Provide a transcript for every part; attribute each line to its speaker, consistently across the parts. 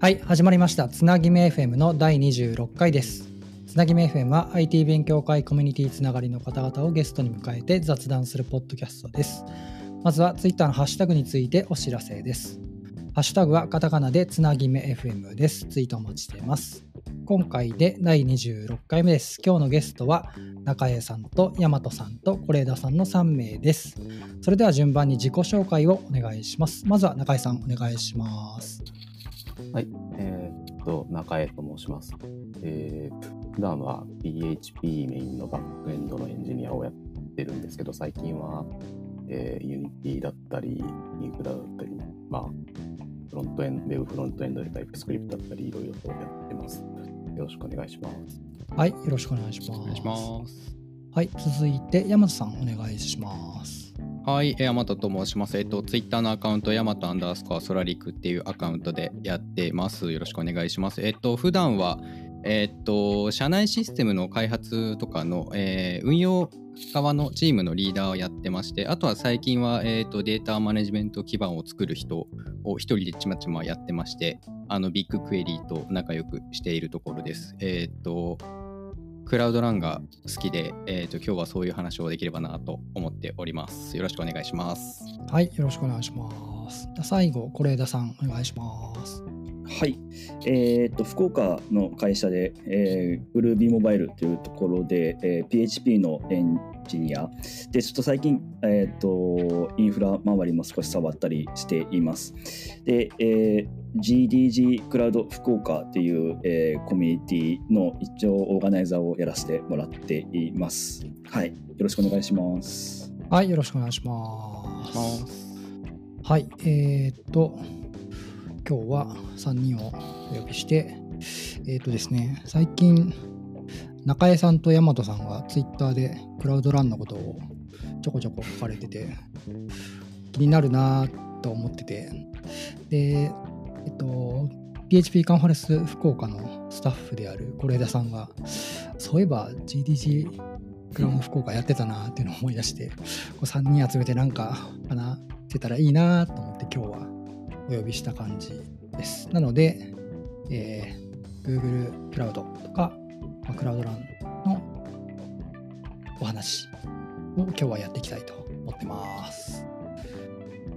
Speaker 1: はい、始まりました。つなぎめ FM の第26回です。つなぎめ FM は IT 勉強会コミュニティつながりの方々をゲストに迎えて雑談するポッドキャストです。まずは Twitter のハッシュタグについてお知らせです。ハッシュタグはカタカナでつなぎめ FM です。ツイートお待ちしています。今回で第26回目です。今日のゲストは中江さんと大和さんと是枝さんの3名です。それでは順番に自己紹介をお願いします。まずは中江さんお願いします。
Speaker 2: はい、えーっと、中江と申します。えー、普段は PHP メインのバックエンドのエンジニアをやってるんですけど、最近は、えー、Unity だったり、インフラだったり、まあ、フロントエンド、ウェブフロントエンドで TypeScript だったり、いろいろとやってます。よろしくお願いします。
Speaker 1: はい、よろしくお願いします。
Speaker 3: お願いします。
Speaker 1: はい、続いて大和さんお願いします。
Speaker 3: はい、えー、大和と申します。えっと、ツイッターのアカウント、ヤマトアンダースコアソラリクっていうアカウントでやってます。よろしくお願いします。えっと、普段は、えっと、社内システムの開発とかの、えー運用側のチームのリーダーをやってまして、あとは最近は、えっと、データマネジメント基盤を作る人を一人でちまちまやってまして、あの、ビッグクエリーと仲良くしているところです。えっと、クラウドランが好きで、えっと、今日はそういう話をできればなと思っております。よろしくお願いします。
Speaker 1: はい、よろしくお願いします。最後、是枝さんお願いします。
Speaker 4: はい、えー、と福岡の会社で、えー、グルービーモバイルというところで、えー PHP のエンジニアでちょっと最近、えー、とインフラ周りも少し触ったりしています。で、えー GDG クラウド福岡っていう、えーコミュニティの一応オーガナイザーをやらせてもらっています。はい、よろしくお願いします。
Speaker 1: はい、よろしくお願いします。はい、えー、っと、今日は3人をお呼びして、えー、っとですね、最近、中江さんと大和さんがツイッターでクラウドランのことをちょこちょこ書かれてて、気になるなと思ってて、で、えっと、PHP カンファレンス福岡のスタッフである是枝さんが、そういえば GDG クラウド福岡やってたなっていうのを思い出して、こう3人集めてなんか話せたらいいなと思って今日はお呼びした感じです。なので、えー Google クラウドとか、まあクラウドランのお話を今日はやっていきたいと思ってます。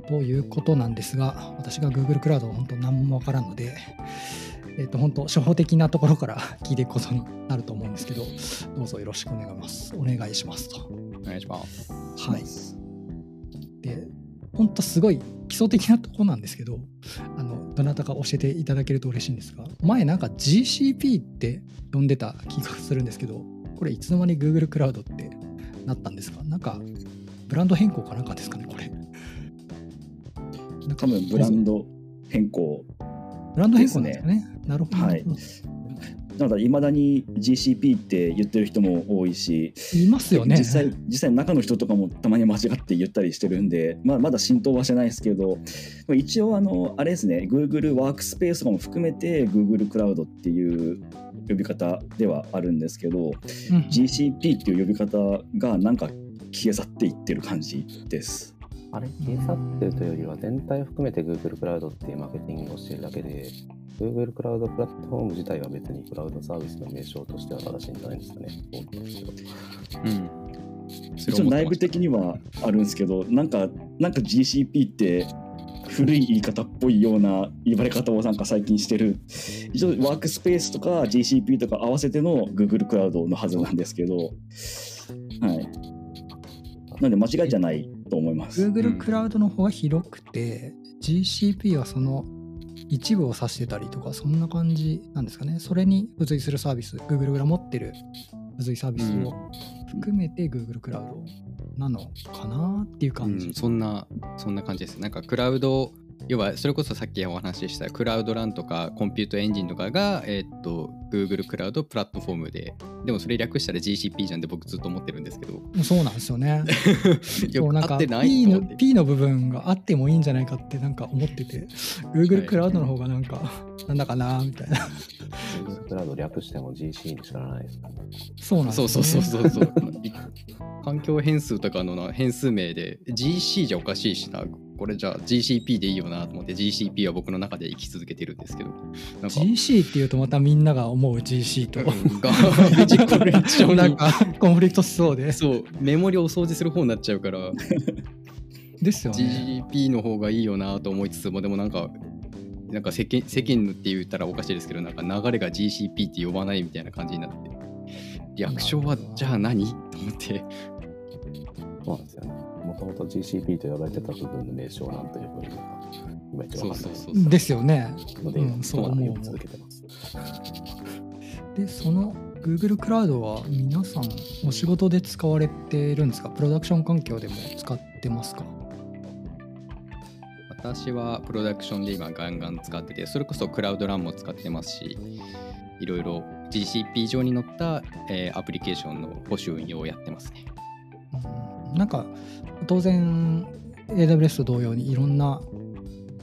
Speaker 1: ということなんですが、私が Google クラウド本当何もわからんので、えっ、と、本当初歩的なところから聞いていくことになると思うんですけど、どうぞよろしくお願いします。お願いしますと。
Speaker 3: お願いします。
Speaker 1: はい。で、本当すごい基礎的なとこなんですけど、あの、どなたか教えていただけると嬉しいんですが、前なんか GCP って呼んでた気がするんですけど、これいつの間に Google クラウドってなったんですか？なんか、ブランド変更かなんかですかね、これ。
Speaker 4: 多分ブランド変更
Speaker 1: ブランド変更なんですかね。なるほど。
Speaker 4: はいなんだいまだに GCP って言ってる人も多いし、
Speaker 1: いますよね。
Speaker 4: 実際実際中の人とかもたまに間違って言ったりしてるんで、まあ、まだ浸透はしてないですけど一応あのあれですね Google ワークスペースとかも含めて Google クラウドっていう呼び方ではあるんですけど
Speaker 1: うん
Speaker 4: GCP っていう呼び方がなんか消え去っていってる感じです。
Speaker 2: あれ、消え去ってるというよりは、全体を含めて Google クラウドっていうマーケティングをしているだけで、Google クラウドプラットフォーム自体は別にクラウドサービスの名称としては正しいんじゃないですかね。そうん
Speaker 4: 一応内部的にはあるんですけどなんかなんか GCP って古い言い方っぽいような言われ方をなんか最近してる一応ワークスペースとか GCP とか合わせての Google クラウドのはずなんですけどはいなんで間違いじゃないと思います。
Speaker 1: Google クラウドの方が広くて、GCP はその一部を指してたりとか、そんな感じなんですかね。それに付随するサービス、Google が持ってる付随サービスを含めて Google クラウドなのかなっていう感じ。
Speaker 3: うん、そんな、そんな感じです。なんかクラウド、要はそれこそさっきお話ししたクラウドランとかコンピュートエンジンとかが、えーっと Google クラウドプラットフォームで、でもそれ略したら GCP じゃんって僕ずっと思ってるんですけど、
Speaker 1: そうなんですよね。
Speaker 3: よ
Speaker 1: なんか
Speaker 3: く合ってない
Speaker 1: P の P の部分があってもいいんじゃないかってなんか思ってて、Google クラウドの方がなんか、なんだかなみたいな。
Speaker 2: Google クラウド略しても GC にしかならないですからね。
Speaker 1: そうなんです
Speaker 3: そう
Speaker 1: よ、ね。
Speaker 3: そうそうそうそう。環境変数とかのな変数名で GC じゃおかしいしな。これじゃあ GCP でいいよなと思って GCP は僕の中で生き続けてるんですけど。なんか
Speaker 1: GC っていうとまたみんなが思う GC と。
Speaker 3: ガーベージコレクションに
Speaker 1: なんかコンフリクトしそうで。
Speaker 3: そうメモリをお掃除する方になっちゃうから。
Speaker 1: ですよね。
Speaker 3: GCP の方がいいよなと思いつつもでもなんかなんか世間世間のって言ったらおかしいですけどなんか流れが GCP って呼ばないみたいな感じになって。略称はじゃあ何？と思って。
Speaker 2: そうなんですよね。もともと GCP と呼ばれてた部分の名称なんというふうにいまいちわかんない。
Speaker 3: そうそうそう
Speaker 1: ですよね。
Speaker 2: ので、
Speaker 1: うんそう思う。
Speaker 2: 続けてます。
Speaker 1: でその Google クラウドは皆さんお仕事で使われてるんですか？プロダクション環境でも使ってますか？
Speaker 3: 私はプロダクションで今ガンガン使っててそれこそクラウドランも使ってますしいろいろ GCP 上に載った、えーアプリケーションの保守運用をやってますね。
Speaker 1: うんなんか当然 AWS と同様にいろんな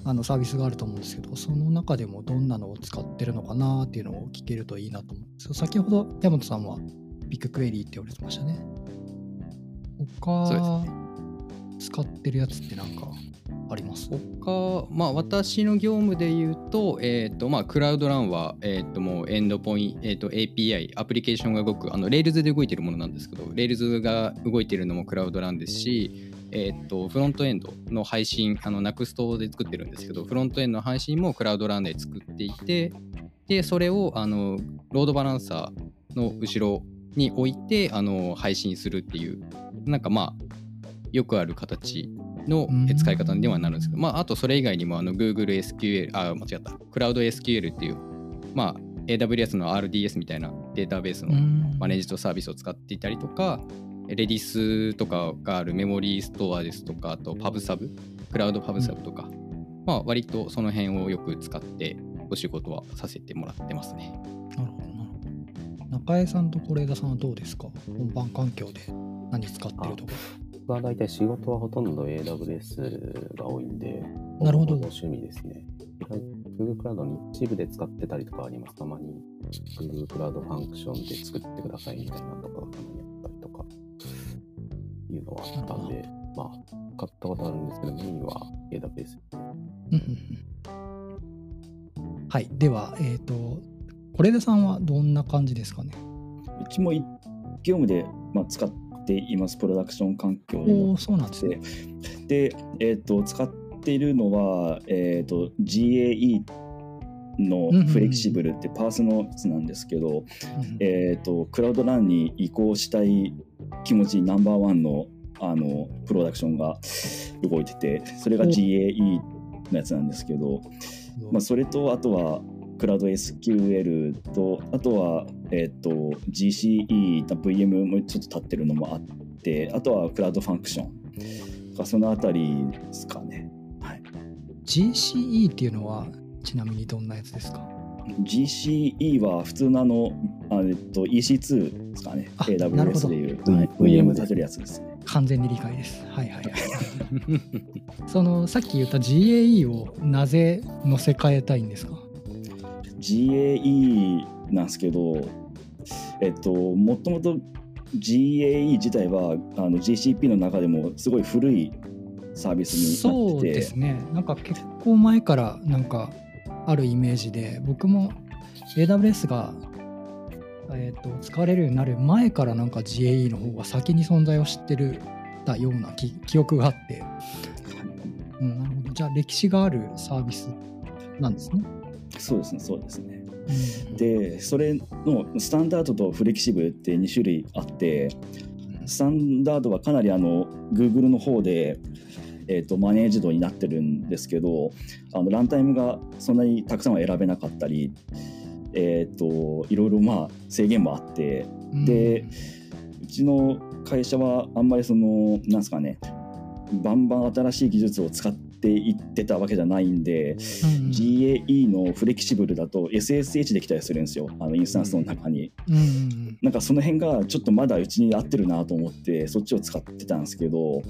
Speaker 1: あのサービスがあると思うんですけどその中でもどんなのを使ってるのかなっていうのを聞けるといいなと思うんですよ。先ほど山本さんはビッグクエリーって言われてましたね。他、
Speaker 3: です
Speaker 1: 使ってるやつってなんかあります。
Speaker 3: 他、まあ、私の業務で言うと、えっ、と、まあ、クラウドランは、えっ、と、もうエンドポイント、えっ、と、API、アプリケーションが動く、あの、Rails で動いてるものなんですけど、Rails が動いてるのもクラウドランですし、えっ、と、フロントエンドの配信、あの、Next で作ってるんですけど、フロントエンドの配信もクラウドランで作っていて、で、それを、あの、ロードバランサーの後ろに置いて、あの、配信するっていう、なんかまあ、よくある形の使い方ではなるんですけど、まあ、あとそれ以外にもあの Google SQL、あ、間違った、クラウド SQL っていう、まあ、AWS の RDS みたいなデータベースのマネージドサービスを使っていたりとか、レディスとかがあるメモリーストアですとか、あと PubSub、クラウド PubSub とか、まあ、割とその辺をよく使ってお仕事はさせてもらってますね。
Speaker 1: なるほどなるほど。中江さんと是枝さんはどうですか？本番環境で何使ってるとか
Speaker 2: 僕は大体仕事はほとんど AWS が多いんで、
Speaker 1: なるほど
Speaker 2: 趣味ですね。Google クラウドに一部で使ってたりとかあります。たまに Google クラウドファンクションで作ってくださいみたいなのとかがたまにあったりとかいうのはあったんで、まあ、使ったことあるんですけど、メインは AWS。
Speaker 1: はいではえっ、と是枝さんはどんな感じですかね？
Speaker 4: うちもい業務で、まあ、使っています、プロダクション環境にも
Speaker 1: おおそうなんですね。
Speaker 4: で、えっと使っているのは、えっと GAE のフレキシブルってパースのやつなんですけど、
Speaker 1: うん
Speaker 4: えっとクラウドランに移行したい気持ちナンバーワンのあのプロダクションが動いててそれが
Speaker 1: お。
Speaker 4: GAE のやつなんですけど、まあ、それとあとはクラウド SQL とあとは、えっと GCE の VM もちょっと立ってるのもあってあとはクラウドファンクションとかそのあたりですかね。はい、
Speaker 1: GCE っていうのはちなみにどんなやつですか
Speaker 4: ？GCE は普通のあのあ、えっと、EC2 ですかね。
Speaker 1: あなるほ
Speaker 4: AWS
Speaker 1: ど。
Speaker 4: でいう、
Speaker 2: うん
Speaker 4: はい。VM 立てるやつですね。
Speaker 1: 完全に理解です。はいはいはい。そのさっき言った GAE をなぜ載せ替えたいんですか？
Speaker 4: GAE なんですけど、えっと、もともと GAE 自体はあの GCP の中でもすごい古いサービスに
Speaker 1: そう
Speaker 4: なってて。
Speaker 1: ですね。なんか結構前からなんかあるイメージで僕も AWS が、えー、と使われるようになる前からなんか GAE の方が先に存在を知ってるたような記記憶があって、うん、なるほど。じゃあ歴史があるサービスなんですね。
Speaker 4: そうですねそうですね。
Speaker 1: うん
Speaker 4: でそれのスタンダードとフレキシブルって2種類あってスタンダードはかなりあの Google の方で、えー、とマネージドになってるんですけどあのランタイムがそんなにたくさんは選べなかったり、えー、といろいろまあ制限もあってでうちの会社はあんまりそのなんですかねバンバン新しい技術を使っていってたわけじゃないんで、
Speaker 1: うん。
Speaker 4: GAE のフレキシブルだと SSH できたりするんですよ。あのインスタンスの中に、
Speaker 1: うん。うん
Speaker 4: なんかその辺がちょっとまだうちに合ってるなと思ってそっちを使ってたんですけど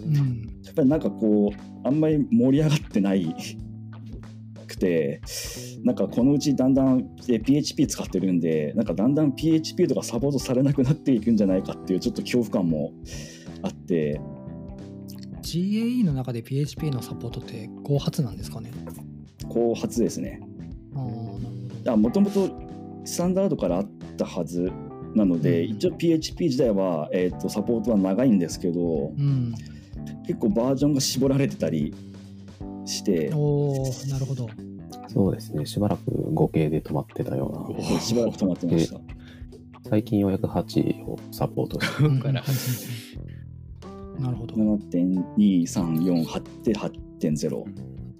Speaker 4: やっぱりなんかこうあんまり盛り上がってないくてなんかこのうちだんだんえ PHP 使ってるんでなんかだんだん PHP とかサポートされなくなっていくんじゃないかっていうちょっと恐怖感もあって
Speaker 1: GAE の中で PHP のサポートって後発なんですかね？
Speaker 4: 後発ですね。
Speaker 1: ああ、なるほど。
Speaker 4: もともとスタンダードからあったはずなので、
Speaker 1: うん
Speaker 4: 一応 PHP 自体は、えー、とサポートは長いんですけど
Speaker 1: うん。
Speaker 4: 結構バージョンが絞られてたりして
Speaker 1: おおなるほど。
Speaker 2: そうですね。しばらく合計で止まってたような。
Speaker 4: しばらく止まってました。
Speaker 2: 最近ようやく8をサポートして
Speaker 1: うん
Speaker 3: から
Speaker 1: なるほど。
Speaker 4: 7.234で8.0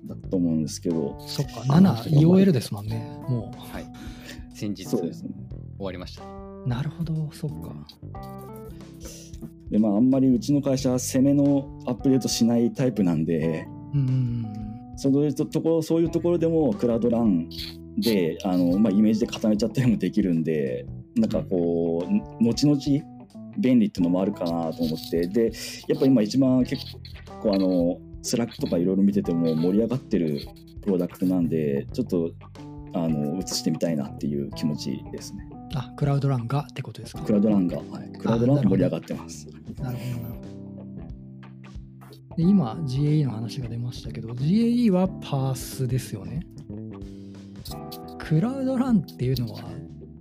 Speaker 4: だと思うんですけど
Speaker 1: そっか、7、EOL ですもんね。も
Speaker 3: はい。先日終
Speaker 4: そうですね。
Speaker 3: わりました。
Speaker 1: う。なるほど、そっか。
Speaker 4: でまああんまりうちの会社は攻めのアップデートしないタイプなんで
Speaker 1: うん。
Speaker 4: そういうとところそういうところでも Cloud Run であの、まあ、イメージで固めちゃったりもできるんでなんかこう後々便利っていうのもあるかなと思ってでやっぱ今一番結構あの Slack とかいろいろ見てても盛り上がってるプロダクトなんでちょっとあの移してみたいなっていう気持ちですね
Speaker 1: あ、クラウドランがってことですか？
Speaker 4: クラウドランが、はい、クラウドランが盛り上がってます
Speaker 1: なるほど、なるほど。で今、GAE の話が出ましたけど、GAE はパースですよね。クラウドランっていうのは、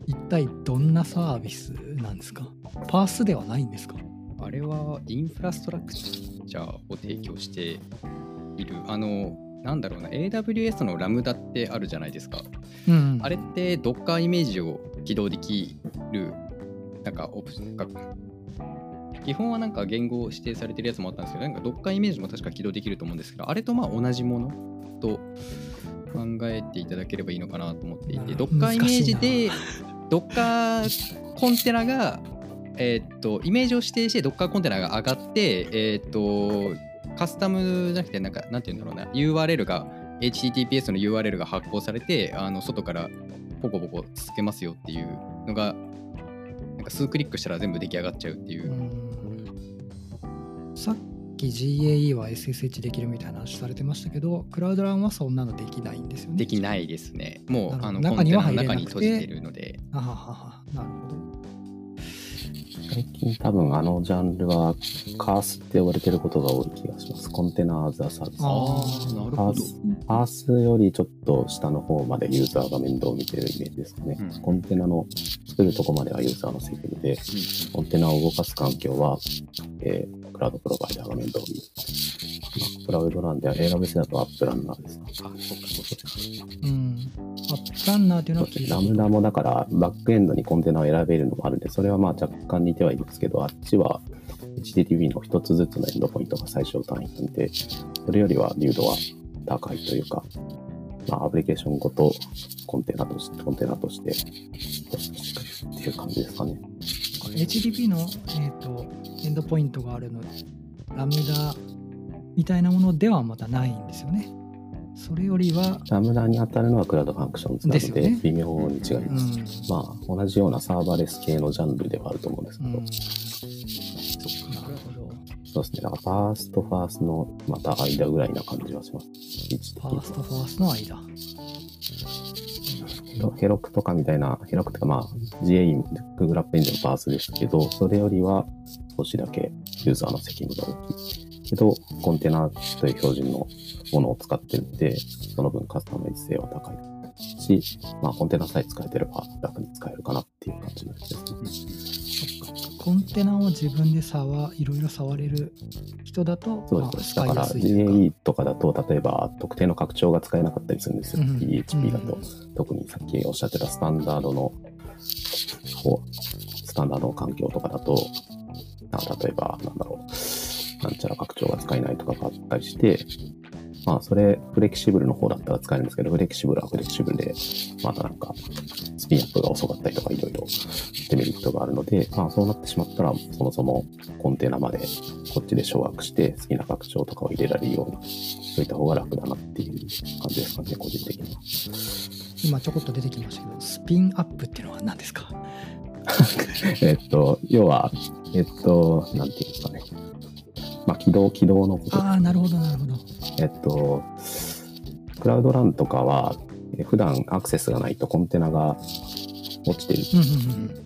Speaker 1: 一体どんなサービスなんですか？パースではないんですか？
Speaker 3: あれはインフラストラクチャーを提供している、あの、なんだろうな、AWS のラムダってあるじゃないですか。
Speaker 1: うん
Speaker 3: あれって Docker イメージを起動できる、なんかオプションか基本はなんか言語指定されてるやつもあったんですけど、なんか Docker イメージも確か起動できると思うんですけど、あれとまあ同じものと考えていただければいいのかなと思っていて、Docker イメージ
Speaker 1: 難
Speaker 3: で Docker コンテナが、えーっと、イメージを指定して Docker コンテナが上がって、えーっと、カスタムじゃなくて、なんか、なんていうんだろうな、URL が、HTTPS の URL が発行されて、あの外からポコポコつけますよっていうのが、なんか数クリックしたら全部出来上がっちゃうっていうう。
Speaker 1: んさっき GAE は SSH できるみたいな話されてましたけど、クラウドランはそんなのできないんですよね。
Speaker 3: できないですね。もう、あの、
Speaker 1: 中には
Speaker 3: 中に閉じてるので、
Speaker 1: あはははなるほど。
Speaker 2: 最近多分あのジャンルはカースって呼ばれてることが多い気がします。コンテナーズアサービス。
Speaker 1: あ
Speaker 3: ーなるほど
Speaker 2: PaaS よりちょっと下の方までユーザーが面倒を見てるイメージですかね。
Speaker 3: うん
Speaker 2: コンテナの作るとこまではユーザーの責任で、コンテナを動かす環境は、えークラウドプロバイダーが面倒を見る。まあ Cloud Run では AWS だと App Runner ですか。
Speaker 3: あ、そっかそっか。
Speaker 1: うん。 App Runner っていうのは
Speaker 2: Lambda もだからバックエンドにコンテナを選べるのもあるんで、それはまあ若干似てはいますけど、あっちは HTTP の一つずつのエンドポイントが最小単位なんで、それよりは粒度は高いというか、まあアプリケーションごとコンテナとして、コンテナとして、ホストしてくれるっていう感じですかね。
Speaker 1: HTTP の、えー、とエンドポイントがあるの Lambda みたいなものではまたないんですよね。それよりは、
Speaker 2: Lambda に当たるのは Cloud Functions なので、微妙に違い
Speaker 1: うん
Speaker 2: ます。まあ、同じようなサーバーレス系のジャンルではあると思うんですけど、
Speaker 1: うん、そっかなるほど。
Speaker 2: そうですね。だから、ファースト、ファーストのまた間ぐらいな感じはします。
Speaker 1: ファースト、ファーストの間。
Speaker 2: ヘロクとかみたいな、ヘロクとかまあ、GAE、Google App e n g i のパースでしたけど、それよりは少しだけユーザーの責務が大きい。けど、コンテナという標準のものを使ってるんで、その分カスタマイズ性は高いし、まあ、コンテナさえ使えてれば楽に使えるかなっていう感じのやつですね。
Speaker 1: コンテナを自分で触いろいろ触れる人だと、まあ
Speaker 2: そうです。
Speaker 1: 使いや
Speaker 2: だから
Speaker 1: すいというか
Speaker 2: GAE とかだと、例えば特定の拡張が使えなかったりするんですよ。
Speaker 1: うん
Speaker 2: PHP だと。
Speaker 1: うん
Speaker 2: 特にさっきおっしゃってたスタンダードの方、スタンダードの環境とかだと、あ例えば、なんだろう、なんちゃら拡張が使えないとかがあったりして、まあ、それ、フレキシブルの方だったら使えるんですけど、フレキシブルはフレキシブルで、またなんか、スピンアップが遅かったりとか、いろいろデメリットがあるので、まあ、そうなってしまったら、そもそもコンテナまでこっちで掌握して、好きな拡張とかを入れられるようにしといた方が楽だなっていう感じですかね、個人的には。
Speaker 1: 今ちょこっと出てきましたけど、スピンアップっていうのは何ですか？
Speaker 2: えっと、要は、えっと、なんていうんですかね。まあ、起動、起動のこと。
Speaker 1: ああ、なるほど、なるほど。
Speaker 2: えっと、クラウドランとかは、え普段アクセスがないとコンテナが落ちてる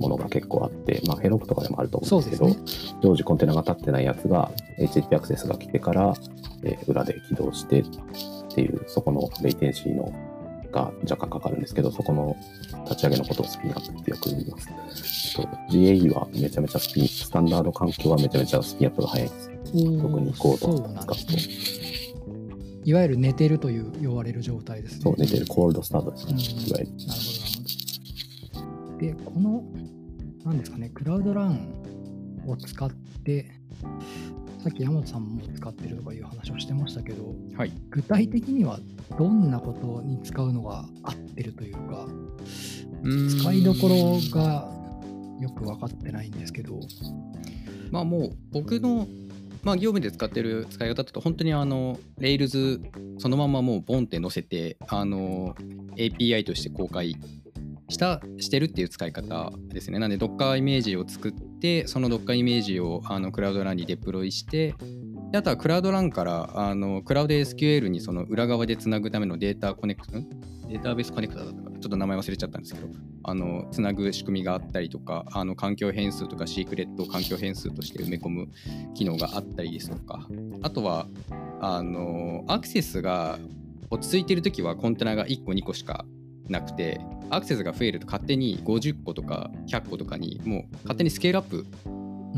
Speaker 2: ものが結構あって、まあ、ヘロクとかでもあると
Speaker 1: うん。
Speaker 2: 思うんですけど、
Speaker 1: ね。
Speaker 2: 常時コンテナが立ってないやつが HTTP アクセスが来てから、えー裏で起動してっていう、そこのレイテンシーのが若干かかるんですけど、そこの立ち上げのことをスピンアップってよく言います。と GAE はめちゃめちゃスピン、スタンダード環境はめちゃめちゃスピンアップが早いです。特にコードを使うと。
Speaker 1: いわゆる寝てるという呼ばれる状態ですね。
Speaker 2: そう、寝てるコールドスタートですね。
Speaker 1: うん
Speaker 2: いわゆる。
Speaker 1: なるほど、なるほど。で、この、なんですかね、クラウドランを使って、さっき山本さんも使ってるとかいう話をしてましたけど、
Speaker 3: はい。
Speaker 1: 具体的にはどんなことに使うのが合ってるというか、使いどころがよく分かってないんですけど、
Speaker 3: まあもう僕の、まあ、業務で使ってる使い方だと本当にあの Rails そのままもうボンって載せてあの API として公開したしてるっていう使い方ですね。なんで Docker イメージを作ってその Docker イメージをあのクラウドランにデプロイしてであとはクラウドランからあのクラウド SQL にその裏側でつなぐためのデータコネクトデータベースコネクタだったかな？ちょっと名前忘れちゃったんですけどあのつなぐ仕組みがあったりとかあの環境変数とかシークレットを環境変数として埋め込む機能があったりですとか。あとはあのアクセスが落ち着いてるときはコンテナが1個2個しかなくてアクセスが増えると勝手に50個とか100個とかにもう勝手にスケールアップ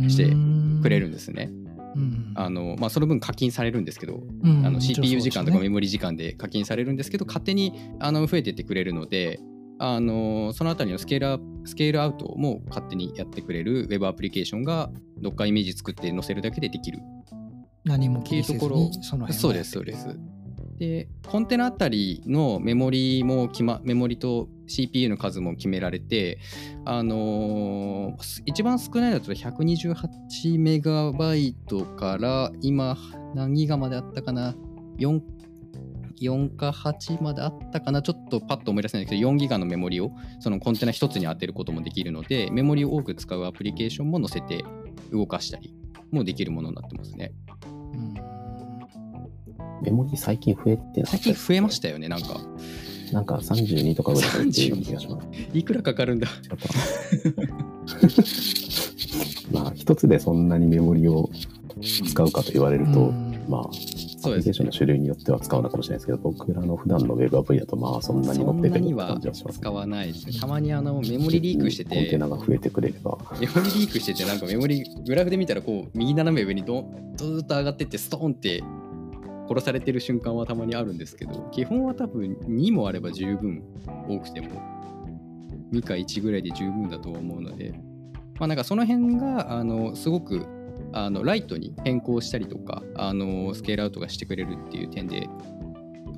Speaker 3: してくれるんですね。
Speaker 1: うん。
Speaker 3: あのまあ、その分課金されるんですけど、
Speaker 1: うん
Speaker 3: あの CPU 時間とかメ
Speaker 1: も
Speaker 3: モリ時間で課金されるんですけど勝手にあの増えてってくれるのであのそのあたりのスケールアップスケールアウトも勝手にやってくれる Web アプリケーションが Docker イメージ作って載せるだけでできる。
Speaker 1: 何も気にせず
Speaker 3: っていうとこ
Speaker 1: にその辺
Speaker 3: そうですそうですでコンテナあたりのメモリも決、ま、メモリと CPU の数も決められてあのー一番少ないだと128メガバイトから今何ギガまであったかな？4 4か8まであったかな？ちょっとパッと思い出せないけど4ギガのメモリをそのコンテナ1つに当てることもできるのでメモリを多く使うアプリケーションも載せて動かしたりもできるものになってますね。
Speaker 2: メモリ最近増えてなか
Speaker 3: 最近増えましたよねなんか。
Speaker 2: なんか32とかぐらい増えてる気がします。
Speaker 3: いくらかかるんだ。
Speaker 2: まあ、一つでそんなにメモリを使うかと言われると、
Speaker 1: うん。
Speaker 2: まあ、アプリケーションの種類によっては使うのかもしれないですけど、僕らの普段の Web アプリだと、まあ、そんなに
Speaker 3: そ
Speaker 2: 乗ってくる感じはします。
Speaker 3: 使わないです。ね。たまにあのメモリリークして
Speaker 2: コンテ
Speaker 3: て、
Speaker 2: ナが増えてくれれば、
Speaker 3: メモリリークしてて、なんかメモリ、グラフで見たら、こう、右斜め上にどんずーっと上がってって、ストーンって殺されてる瞬間はたまにあるんですけど、基本は多分2もあれば十分、多くても。2か1ぐらいで十分だとは思うので、まあなんかその辺が、あの、すごく、あのライトに変更したりとかあのスケールアウトがしてくれるっていう点で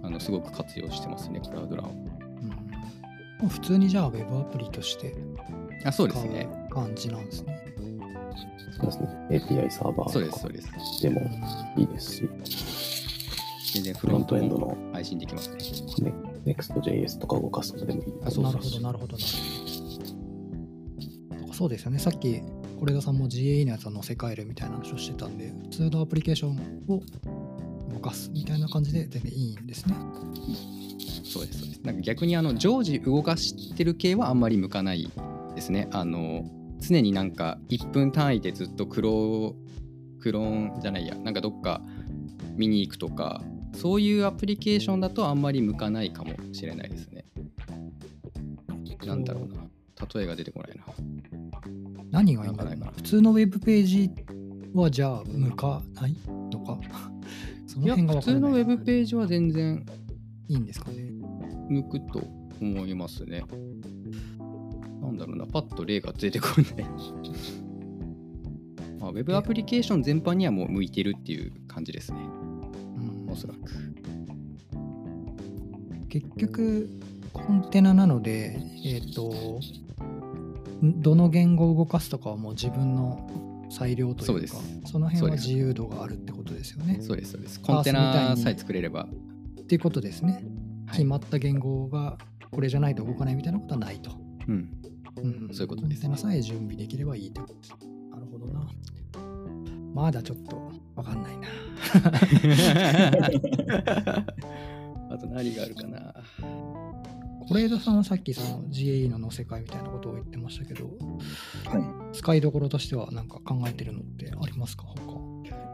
Speaker 3: あのすごく活用してますねクラウドラン。を
Speaker 1: うん。普通にじゃあ Web アプリとして
Speaker 3: あそう
Speaker 1: 使う
Speaker 3: ですね。
Speaker 1: 感じなんですね。
Speaker 2: そうですね、API サーバ
Speaker 3: そうです
Speaker 2: ーとか
Speaker 3: そうです。
Speaker 2: でも
Speaker 1: うん
Speaker 2: いいですし、
Speaker 3: 全然フ
Speaker 2: フロン
Speaker 3: トエンド
Speaker 2: の
Speaker 3: の配信できますね。
Speaker 2: ね Next.js とか動かすのでもいい
Speaker 3: あそう
Speaker 1: なるほど、なるほど、なるほど。そうですよね、さっき、是枝さんも GAE のやつは載せ替えるみたいな話をしてたんで、普通のアプリケーションを動かすみたいな感じで全然いいんですね。
Speaker 3: そうですそうです。なんか逆にあの常時動かしてる系はあんまり向かないですね。あの常になんか1分単位でずっとクロークローンじゃないや、なんかどっか見に行くとか、そういうアプリケーションだとあんまり向かないかもしれないですね。なんだろうな。例えが出てこないな。
Speaker 1: 何がいいんだろうな。普通のウェブページはじゃあ向かないのか？その
Speaker 3: いや、
Speaker 1: 辺がい。
Speaker 3: 普通のウェブページは全然
Speaker 1: いいんですかね。
Speaker 3: 向くと思いますね。なんだろうな、パッと例が出てこない。まあ、ウェブアプリケーション全般にはもう向いてるっていう感じですね、
Speaker 1: うん
Speaker 3: おそらく。
Speaker 1: 結局、コンテナなので、えっ、と、んどの言語を動かすとかはもう自分の裁量というか、
Speaker 3: そ
Speaker 1: の辺は自由度があるってことですよね。
Speaker 3: そうです、そうです。コンテナさえ作れれば。
Speaker 1: っていうことですね。
Speaker 3: はい
Speaker 1: 決まった言語がこれじゃないと動かないみたいなことはないと。
Speaker 3: うん、
Speaker 1: うん
Speaker 3: そういうことです
Speaker 1: コンテナさえ準備できればいいってことです。なるほどな。まだちょっとわかんないな。
Speaker 3: あと何があるかな。
Speaker 1: こ是枝さんはさっきその GAE の載せ替えみたいなことを言ってましたけど、
Speaker 4: はい。
Speaker 1: 使いどころとしては何か考えてるのってありますか？他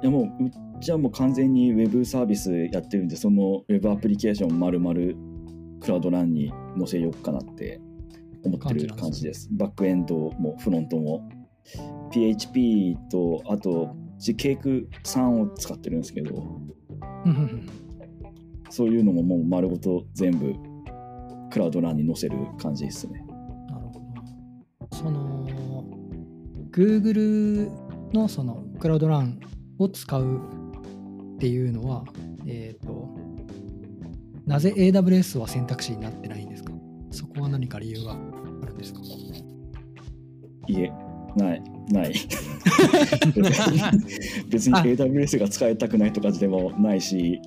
Speaker 4: いやもううちはもう完全にウェブサービスやってるんでそのウェブアプリケーション丸々クラウドランに載せようかなって思ってる感じです。バックエンドもフロントも PHP とあとうちケーク3を使ってるんですけどそういうのももう丸ごと全部クラウドランに載せる感じですね。
Speaker 1: なるほど。その Google のそのクラウドランを使うっていうのは、えっ、と、なぜ AWS は選択肢になってないんですか？そこは何か理由があるんですか？
Speaker 4: いえないない。別に AWS が使いたくないとかでもないし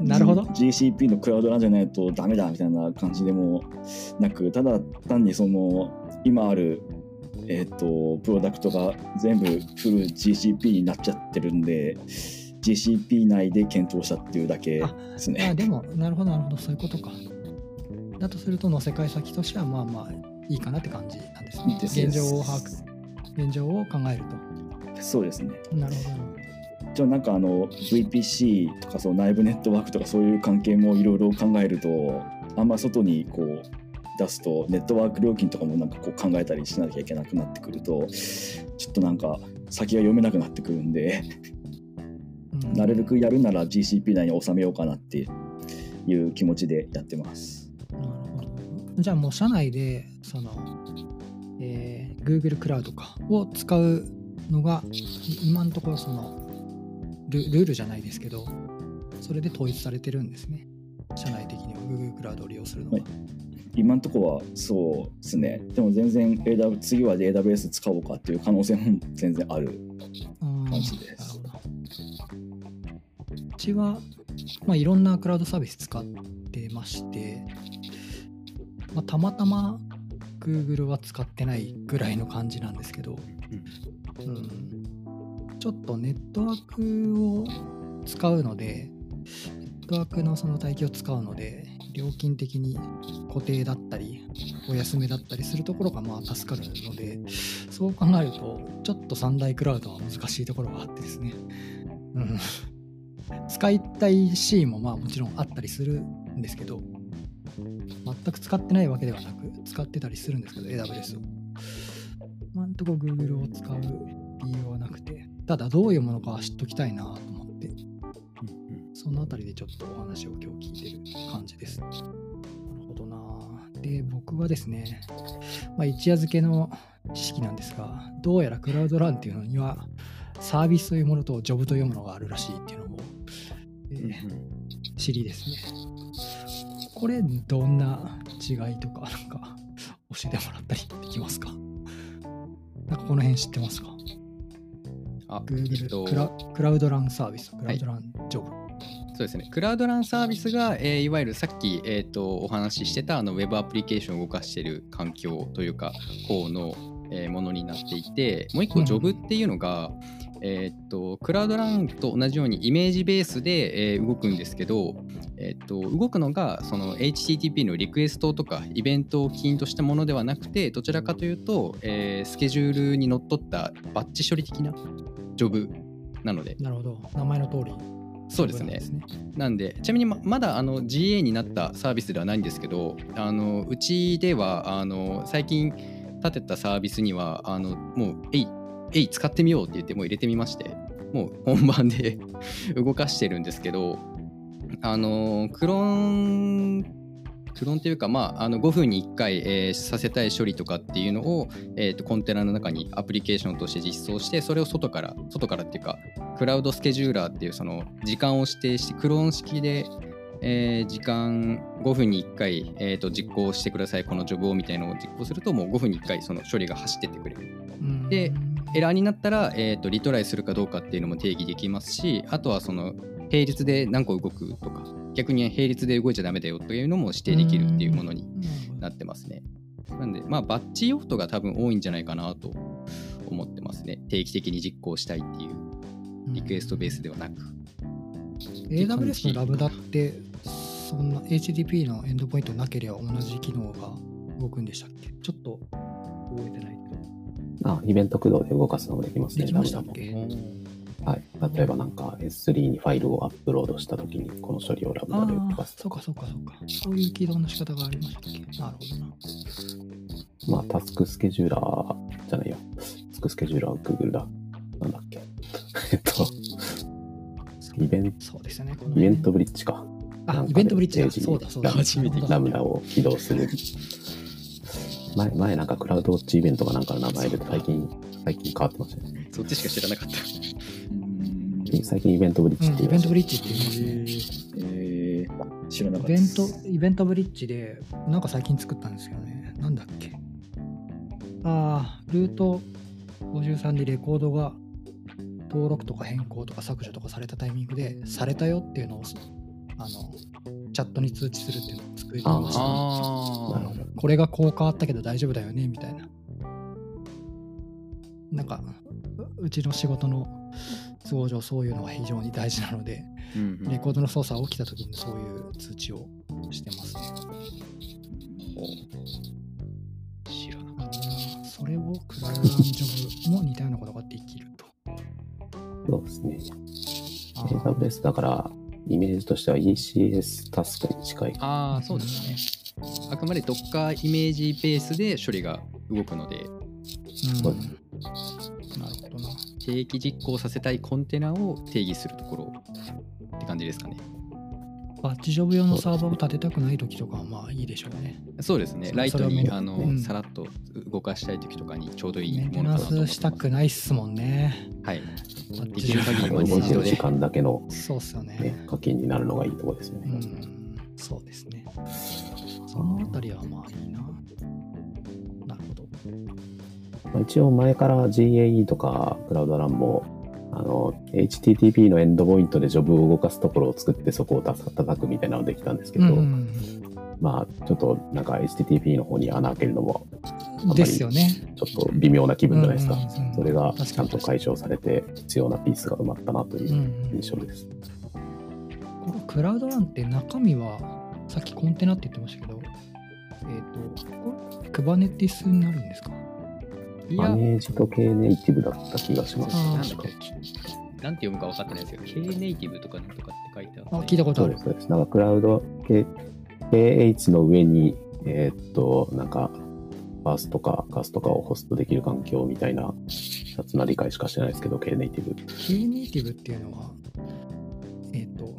Speaker 1: なるほど。
Speaker 4: G- GCP のクラウドなんじゃないとダメだみたいな感じでもなくただ単にその今あるえっ、とプロダクトが全部フル GCP になっちゃってるんで GCP 内で検討したっていうだけです
Speaker 1: あ
Speaker 4: ね
Speaker 1: でも、なるほど、なるほど、そういうことか。だとすると、載せ替え先としては、まあまあ、いいかなって感じなんですね。現状を把握、現状を考える
Speaker 4: そうですね
Speaker 1: と。なるほど。
Speaker 4: じゃあなんかあの VPC とかその内部ネットワークとかそういう関係もいろいろ考えるとあんま外にこう出すとネットワーク料金とかもなんかこう考えたりしなきゃいけなくなってくるとちょっとなんか先が読めなくなってくるんで
Speaker 1: うん
Speaker 4: なるべくやるなら GCP 内に収めようかなっていう気持ちでやってます。
Speaker 1: なるほど。じゃあもう社内で、その、えー Google クラウドかを使うのが、い今のところそのル、ルールじゃないですけど、それで統一されてるんですね。社内的には Google クラウドを利用するのは。
Speaker 4: はい今のところはそうですね。でも全然 AW 次は AWS 使おうかっていう可能性も全然ある。
Speaker 1: うん
Speaker 4: 感じです
Speaker 1: うちは、まあ、いろんなクラウドサービス使ってまして、まあ、たまたま Google は使ってないぐらいの感じなんですけど、うん、ちょっとネットワークを使うので、ネットワークのその帯域を使うので、料金的に固定だったり、お休みだったりするところがまあ助かるので、そう考えると、ちょっと三大クラウドは難しいところがあってですね。うん、使いたいシーンもまあもちろんあったりするんですけど、全く使ってないわけではなく、使ってたりするんですけど、AWS を。今んとこ Google を使う理由はなくて、ただどういうものかは知っときたいなと思って、そのあたりでちょっとお話を今日聞いてる感じです。なるほどな。で、僕はですね、まあ、一夜漬けの知識なんですが、どうやらクラウドランっていうのには、サービスというものとジョブというものがあるらしいっていうのを、えー知りですね。これ、どんな違いとか、なんか、教えてもらったりできますか？なんかこの辺知ってますか？
Speaker 3: あ、え
Speaker 1: ?Google
Speaker 3: っと
Speaker 1: クラクラウドランサービス、クラウドランジョブ。
Speaker 3: そうですね。クラウドランサービスが、えーいわゆるさっき、えー、とお話ししてたあのウェブアプリケーションを動かしている環境というか方の、えーものになっていてもう一個
Speaker 1: うん
Speaker 3: ジョブっていうのが、えー、とクラウドランと同じようにイメージベースで、えー動くんですけど、えー、と動くのがその HTTP のリクエストとかイベントを起因としたものではなくてどちらかというと、えースケジュールにのっとったバッチ処理的なジョブなので
Speaker 1: なるほど。名前の通り。
Speaker 3: そうですね
Speaker 1: ね
Speaker 3: なんでちなみにままだあの GA になったサービスではないんですけどあのうちではあの最近立てたサービスにはあのもう「えいえい使ってみよう」って言ってもう入れてみましてもう本番で 動かしてるんですけどあのクローンクローンというか、まあ、あの5分に1回、えーさせたい処理とかっていうのを、えーとコンテナの中にアプリケーションとして実装してそれを外から外からっていうかクラウドスケジューラーっていうその時間を指定してクローン式で、えー時間5分に1回、えーと実行してくださいこのジョブをみたいなのを実行するともう5分に1回その処理が走ってってくれる。
Speaker 1: うん。
Speaker 3: でエラーになったら、えーとリトライするかどうかっていうのも定義できますしあとはその並列で何個動くとか逆に並列で動いちゃダメだよというのも指定できるっていうものになってますね。なんで、まあ、バッチ用途が多分多いんじゃないかなと思ってますね。定期的に実行したいっていうリクエストベースではなく。
Speaker 1: AWS のラブダってそんな HTTP のエンドポイントなければ同じ機能が動くんでしたっけ？ちょっと覚えてないけど。
Speaker 2: あ、イベント駆動で動かすのもできますね。
Speaker 1: できましたっけ？
Speaker 2: はい。例えばなんか S3 にファイルをアップロードしたときに、この処理をラム
Speaker 1: あ
Speaker 2: ダで動
Speaker 1: あ
Speaker 2: かす、
Speaker 1: そうかそうかそうか。そういう起動の仕方がありましたっけ？なるほどな。
Speaker 2: まあ、タスクスケジューラーじゃないよ。タスクスケジューラーは Google だ。なんだっけ。えっと、イベント、
Speaker 1: そうですよね。この
Speaker 2: イ
Speaker 1: 辺
Speaker 2: ベントブリッジか。
Speaker 1: あイベントブリッジだ。そうだそうだ。
Speaker 3: 初
Speaker 2: ラムダを起動する。前、前なんかクラウドウォッチイベントかなんかの名前で最近、最近変わってましたね。
Speaker 3: そっちしか知らなかった。
Speaker 2: 最近イベントブリッジ
Speaker 1: うん、
Speaker 2: っていうらしい
Speaker 1: イベントブリッジって言いますね。
Speaker 4: えー、知らなか
Speaker 1: イベン
Speaker 4: ったです
Speaker 1: ト、イベントブリッジで、なんか最近作ったんですよね。なんだっけ？ああ、ルート53でレコードが登録とか変更とか削除とかされたタイミングで、されたよっていうのを、あの、チャットに通知するっていうのを作りました。
Speaker 3: あ
Speaker 2: なるほど。
Speaker 1: これがこう変わったけど大丈夫だよねみたいな。なんか、ううちの仕事の都合上そういうのは非常に大事なので、
Speaker 3: うんうん
Speaker 1: レコードの操作が起きた時にそういう通知をしてますね。
Speaker 3: 知らなかっ
Speaker 1: それをクラウドジョブも似たようなことができると。
Speaker 2: そうですね。
Speaker 1: あー
Speaker 2: AWS だから、イメージとしては ECS タスクに近い。
Speaker 3: た。ああ、そうですね。あくまで Docker イメージベースで処理が動くので、
Speaker 1: うんどな。
Speaker 3: 定期実行させたいコンテナを定義するところって感じですかね。
Speaker 1: バッチジョブ用のサーバーを立てたくない時とかはまあいいでしょうね。
Speaker 3: そうですね。
Speaker 1: そ
Speaker 3: ライトにあの、
Speaker 1: うん
Speaker 3: さらっと動かしたい時とかにちょうどいい
Speaker 1: メンテ
Speaker 3: ものか
Speaker 1: ナン
Speaker 3: なと思ってます。
Speaker 1: スしたくないっすもんね。
Speaker 3: はい。
Speaker 1: バッ
Speaker 3: できる限り
Speaker 1: ジジョブ
Speaker 3: マニュアルで
Speaker 2: 動いてる時間だけの、
Speaker 1: そうっすよね。
Speaker 2: ね、課金になるのがいいところですよね。
Speaker 1: うん、そうですね。そのあたりはまあいいな。なるほど。
Speaker 2: まあ一応前から GAE とかクラウドランもあの HTTP のエンドポイントでジョブを動かすところを作ってそこをた叩くみたいなのできたんですけど、
Speaker 1: うん
Speaker 2: まあちょっとなんか HTTP の方に穴開けるのも
Speaker 1: うん、ですよね。
Speaker 2: ちょっと微妙な気分じゃないですか。
Speaker 1: うんうんうん
Speaker 2: それがちゃんと解消されて必要なピースが埋まったなという
Speaker 1: うんうん
Speaker 2: 印象です。
Speaker 1: このクラウドランって中身はさっきコンテナって言ってましたけど、えっ、と、これ Kubernetes になるんですか？
Speaker 2: マネージと K ネイティブだった気がします。
Speaker 1: あー
Speaker 3: なんだっけなんて読むか分かってないですけど、K ネイティブとかなんとかって書いてあって。
Speaker 1: あ、聞いたことある
Speaker 2: そうです、。そうです。なんかクラウド K- KH の上に、えーっと、なんか、バースとかガスとかをホストできる環境みたいな雑な理解しかしてないですけど、K ネイティブ。
Speaker 1: K ネイティブっていうのは、えっ、と、こ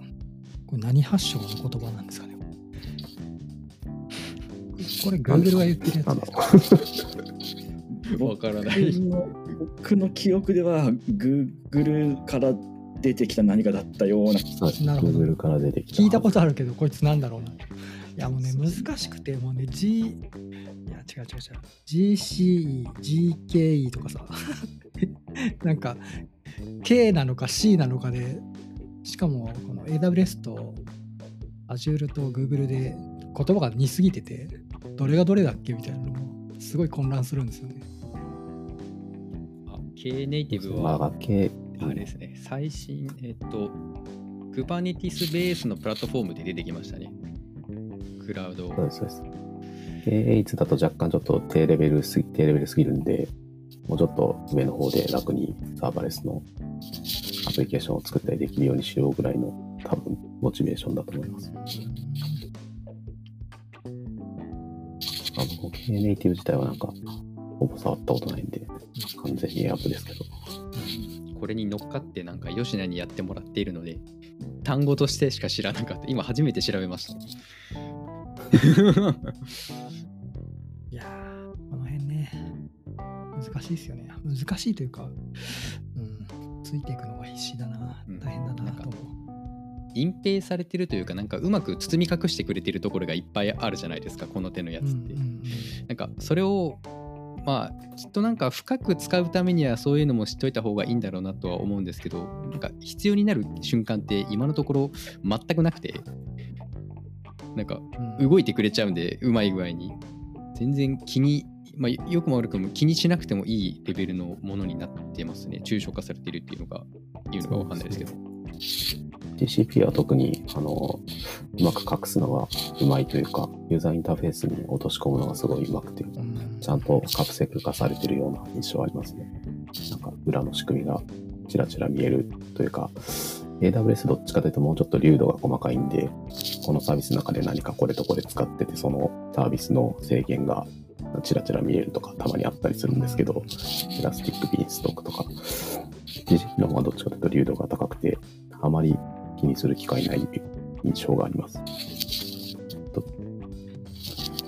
Speaker 1: れ何発祥の言葉なんですかね？これ Google が言ってるやつ
Speaker 2: なんだ
Speaker 1: です
Speaker 2: ろ
Speaker 1: か
Speaker 2: う。
Speaker 3: わからな
Speaker 4: 僕
Speaker 3: い。
Speaker 4: の僕の記憶では Google から出てきた何かだったような
Speaker 1: なるほど
Speaker 2: Google から出てきた。
Speaker 1: 聞いたことあるけど、こいつなんだろうな。いやもうね、難しくて、もうね、G、いや、違う違う違う。GCE、GKE とかさ、なんか、K なのか C なのかで、しかも、この AWS と Azure と Google で言葉が似すぎてて、どれがどれだっけみたいなのも、すごい混乱するんですよね。
Speaker 3: あ K ネイティブ
Speaker 2: まあ
Speaker 3: は、、あれですね、最新、えっと、Kubernetes ベースのプラットフォームで出てきましたね。クラウド。
Speaker 2: そうです、そうです。K8 だと若干ちょっと低レベルすぎ、低レベルすぎるんで、もうちょっと上の方で楽にサーバレスのアプリケーションを作ったりできるようにしようぐらいの多分モチベーションだと思います。あ僕、K ネイティブ自体はなんか、ほぼ触ったことないんで、完全にエアプですけど。
Speaker 3: これに乗っかってなんか吉野にやってもらっているので単語としてしか知らなかった。今初めて調べました。
Speaker 1: いやー、この辺ね、難しいですよね。難しいというか、うん、ついていくのが必死だな。
Speaker 3: うん、
Speaker 1: 大変だな
Speaker 3: なんか
Speaker 1: と思う。
Speaker 3: 隠蔽されてるというかなんかうまく包み隠してくれてるところがいっぱいあるじゃないですかこの手のやつって、
Speaker 1: うんうん。
Speaker 3: なんかそれをまあきっとなんか深く使うためにはそういうのも知っといた方がいいんだろうなとは思うんですけどなんか必要になる瞬間って今のところ全くなくてなんか動いてくれちゃうんでうまい具合に。全然気に、まあ、よくも悪くも気にしなくてもいいレベルのものになってますね。抽象化されているっていうのがいうのがわかんないですけど。
Speaker 2: GCP は特にあの、うまく隠すのがうまいというか、ユーザーインターフェースに落とし込むのがすごいうまくて、
Speaker 1: うん
Speaker 2: ちゃんとカプセル化されてるような印象ありますね。なんか裏の仕組みがちらちら見えるというか、AWS どっちかというともうちょっと流度が細かいんで、このサービスの中で何かこれとこれ使ってて、そのサービスの制限がちらちら見えるとかたまにあったりするんですけど、エラスティックビーンストックとか、GCP の方がどっちかというと流度が高くて、あまり気にする機会ない印象があります。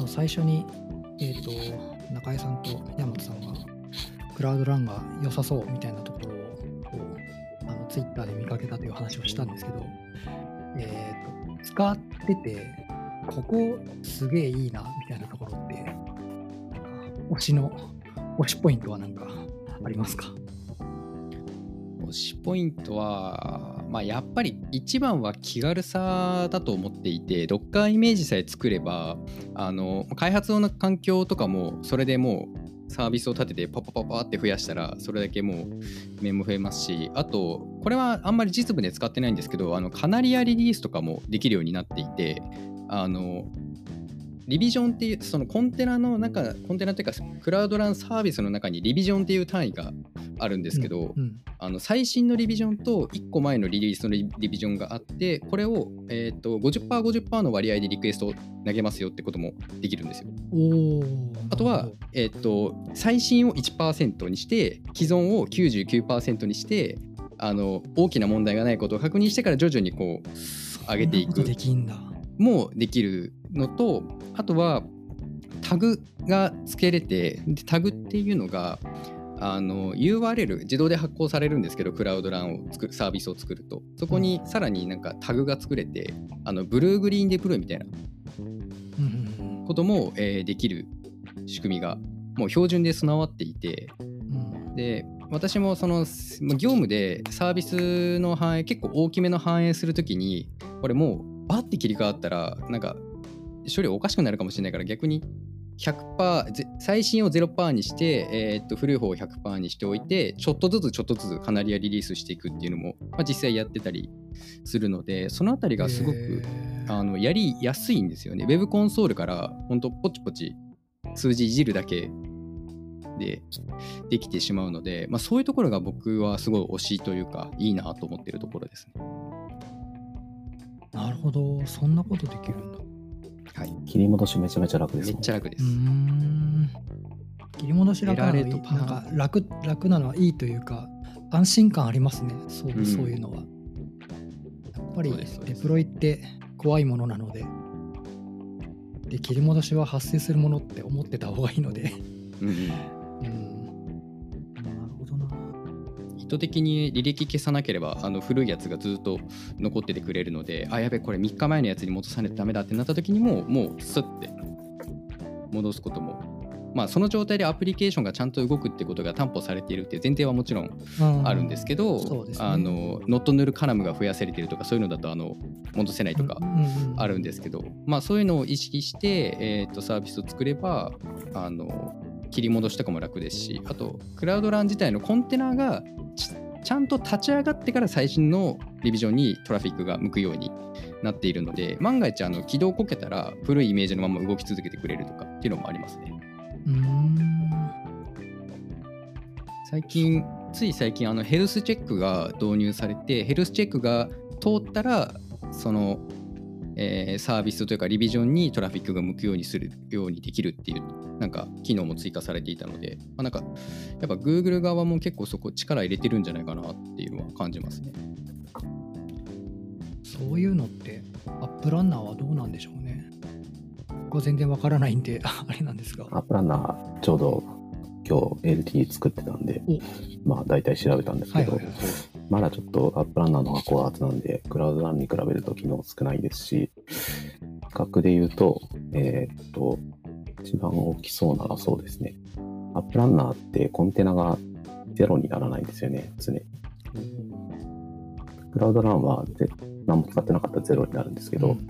Speaker 1: 最初に、えっ、と、中江さんと山本さんが、クラウドランが良さそうみたいなところを、こ、あの、ツイッターで見かけたという話をしたんですけど、えっ、と、使ってて、ここすげえいいな、みたいなところって、推しの、推しポイントは何か、ありますか？
Speaker 3: 推しポイントは、まあ、やっぱり一番は気軽さだと思っていて Docker イメージさえ作ればあの開発の環境とかもそれでもうサービスを立ててパパパパって増やしたらそれだけもう面も増えますしあとこれはあんまり実務で使ってないんですけどあのカナリアリリースとかもできるようになっていてあのリビジョンっていうそのコンテナの中コンテナっていうかクラウドランサービスの中にリビジョンっていう単位があるんですけど、
Speaker 1: うん
Speaker 3: あの最新のリビジョンと1個前のリリースのリリビジョンがあってこれを、えー、と 50%50% の割合でリクエストを投げますよってこともできるんですよ。
Speaker 1: お
Speaker 3: あとは、えー、と最新を1%にして既存を99%にしてあの大きな問題がないことを確認してから徐々にこう上げていく。もできるのとあとはタグが付けれてでタグっていうのがあの URL 自動で発行されるんですけどクラウドランを作るサービスを作ると。そこにさらになんかタグが作れてあのブルーグリーンデプロイみたいなことも、えーできる仕組みがもう標準で備わっていて。
Speaker 1: うん。
Speaker 3: で私もそのま業務でサービスの反映結構大きめの反映するときにこれもうバッて切り替わったらなんか処理おかしくなるかもしれないから逆に100%ぜ最新を0%にして、えーっと古い方を100%にしておいてちょっとずつちょっとずつカナリアリリースしていくっていうのも、まあ、実際やってたりするのでそのあたりがすごくあのやりやすいんですよね。Web コンソールから本当ポチポチ数字いじるだけでできてしまうので、まあ、そういうところが僕はすごい推しというかいいなと思ってるところですね。
Speaker 1: なるほど、そんなことできるんだ。
Speaker 3: はい、
Speaker 2: 切り戻しめちゃめちゃ楽です
Speaker 3: めっちゃ楽です。
Speaker 1: 切り戻し楽なのな。んか楽楽なのはいいというか安心感ありますね。そう,、
Speaker 3: うん。
Speaker 1: そういうのは。やっぱりデプロイって怖いものなのでで切り戻しは発生するものって思ってた方がいいので。
Speaker 3: うん意図的に履歴消さなければあの古いやつがずっと残っててくれるのであやべこれ3日前のやつに戻さないとダメだってなった時にももうスッて戻すことも。まあその状態でアプリケーションがちゃんと動くってことが担保されているっていう前提はもちろんあるんですけど、
Speaker 1: そうですね。
Speaker 3: あのノットヌルカラムが増やされているとかそういうのだとあの戻せないとかあるんですけど、まあそういうのを意識して、えー、とサービスを作ればあの切り戻しとかも楽ですしあとクラウドラン自体のコンテナがちちゃんと立ち上がってから最新のリビジョンにトラフィックが向くようになっているので万が一あの起動こけたら古いイメージのまま動き続けてくれるとかっていうのもありますね。最近つい最近あのヘルスチェックが導入されてヘルスチェックが通ったらその、えーサービスというかリビジョンにトラフィックが向くようにするようにできるっていうなんか機能も追加されていたので、まあ、なんかやっぱ Google 側も結構そこ力入れてるんじゃないかなっていうのは感じますね。
Speaker 1: そういうのってアップランナーはどうなんでしょうね。僕は全然わからないんで あれなんですが。
Speaker 2: App Runner、ちょうど今日 LT 作ってたんで、
Speaker 1: お。
Speaker 2: まあ大体調べたんですけど、
Speaker 1: はいはいはい
Speaker 2: まだちょっと App Runner の方が後発なんで、 Cloud Run に比べると機能少ないですし、比較で言うと、えーっと、一番大きそうなのはそうですね。 App Runner ってコンテナがゼロにならないんですよね、常に。 Cloud Run はぜ何も使ってなかったらゼロになるんですけど、
Speaker 1: うん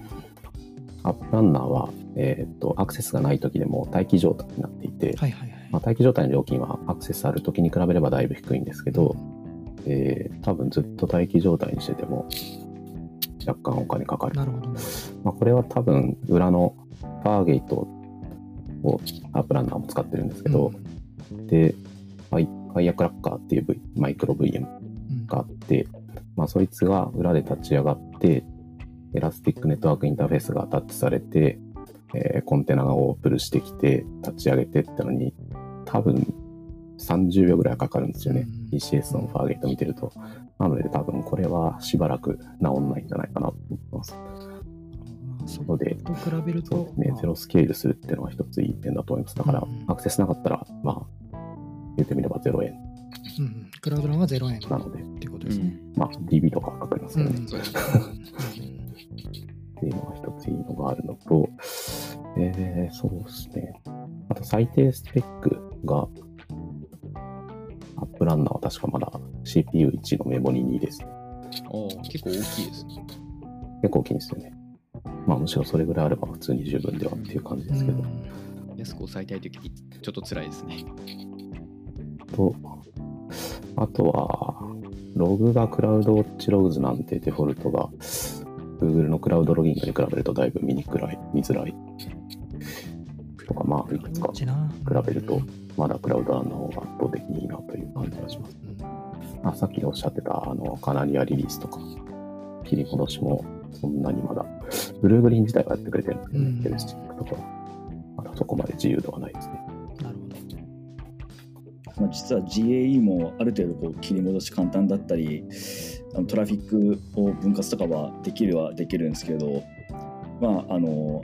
Speaker 2: App Runner は、えーっと、アクセスがない時でも待機状態になっていて、
Speaker 1: はいはいはい
Speaker 2: まあ、待機状態の料金はアクセスある時に比べればだいぶ低いんですけど、えー多分ずっと待機状態にしてても、若干お金かかる。
Speaker 1: なるほど。
Speaker 2: まあ、これは多分裏の Fargate を App Runner も使ってるんですけど、で、ファイファイアクラッカーっていう、v、マイクロ VM
Speaker 1: うん
Speaker 2: があって、まあ、そいつが裏で立ち上がって、 Elastic Network Interface がアタッチされて、えーコンテナがをプルしてきて、立ち上げてってのに、多分30秒ぐらいかかるんですよね。
Speaker 1: うん
Speaker 2: ECS の Fargate 見てると。なので多分これはしばらく直んないんじゃないかなと思ってます。
Speaker 1: そ
Speaker 2: ので
Speaker 1: と比べると
Speaker 2: ね、ゼロスケールするっていうのは一ついい点だと思います。だから
Speaker 1: うん、
Speaker 2: アクセスなかったら、まあ、言ってみれば0円
Speaker 1: うん、クラウドランは0円
Speaker 2: なので、
Speaker 1: っていうことですね。
Speaker 2: まあ、DB とかかかりますけどね。
Speaker 1: うん
Speaker 3: そうです
Speaker 2: っていうのが一ついいのがあるのと、えー、そうですね。あと最低スペックが、アップランナーは確かまだ CPU1 のメモリ2ですね。
Speaker 3: おー結構大きいですね。
Speaker 2: 結構大きいんですよね。まあむしろそれぐらいあれば普通に十分ではっていう感じですけど。
Speaker 3: 安く抑えたいとき、ちょっと辛いですね。
Speaker 2: と、あとは、ログがクラウドウォッチログズなんてデフォルトが Google のクラウドロギングに比べるとだいぶ見にくらい、見づらい。とか、まあ、いくつか比べると、まだクラウドランの方が圧倒的にいいなという感じがします。あさっきおっしゃってた、あの、カナリアリリースとか、切り戻しもそんなにまだ、ブルーグリーン自体はやってくれてるんですけど、
Speaker 1: うん
Speaker 2: ね、ヘルスチックとかは、まだそこまで自由度はないですね。
Speaker 1: なるほど。
Speaker 4: まあ、実は GAE もある程度こう切り戻し簡単だったりあのトラフィックを分割とかはできるはできるんですけどまああの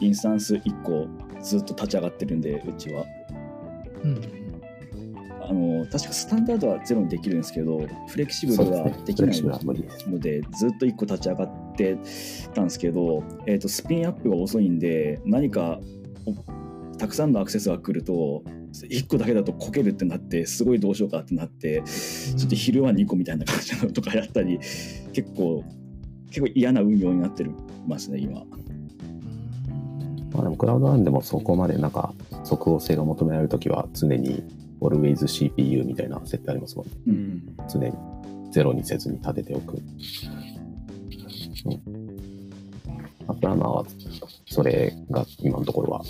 Speaker 4: インスタンス1個ずっと立ち上がってるんでうちは
Speaker 1: うん。
Speaker 4: あの確かスタンダードはゼロにできるんですけどフレキシブルは
Speaker 2: で
Speaker 4: きない。のでずっと1個立ち上がってたんですけど、えー、とスピンアップが遅いんで何かおたくさんのアクセスが来ると1個だけだとこけるってなってすごいどうしようかってなってちょっと昼は2個みたいな感じのとかやったり結構結構嫌な運用になってますね今。
Speaker 2: まあでもクラウドランでもそこまでなんか即応性が求められるときは常に Always CPU みたいな設定ありますもんね。
Speaker 3: うん。
Speaker 2: 常にゼロにせずに立てておく。うん。アップランナーはそれが今のところは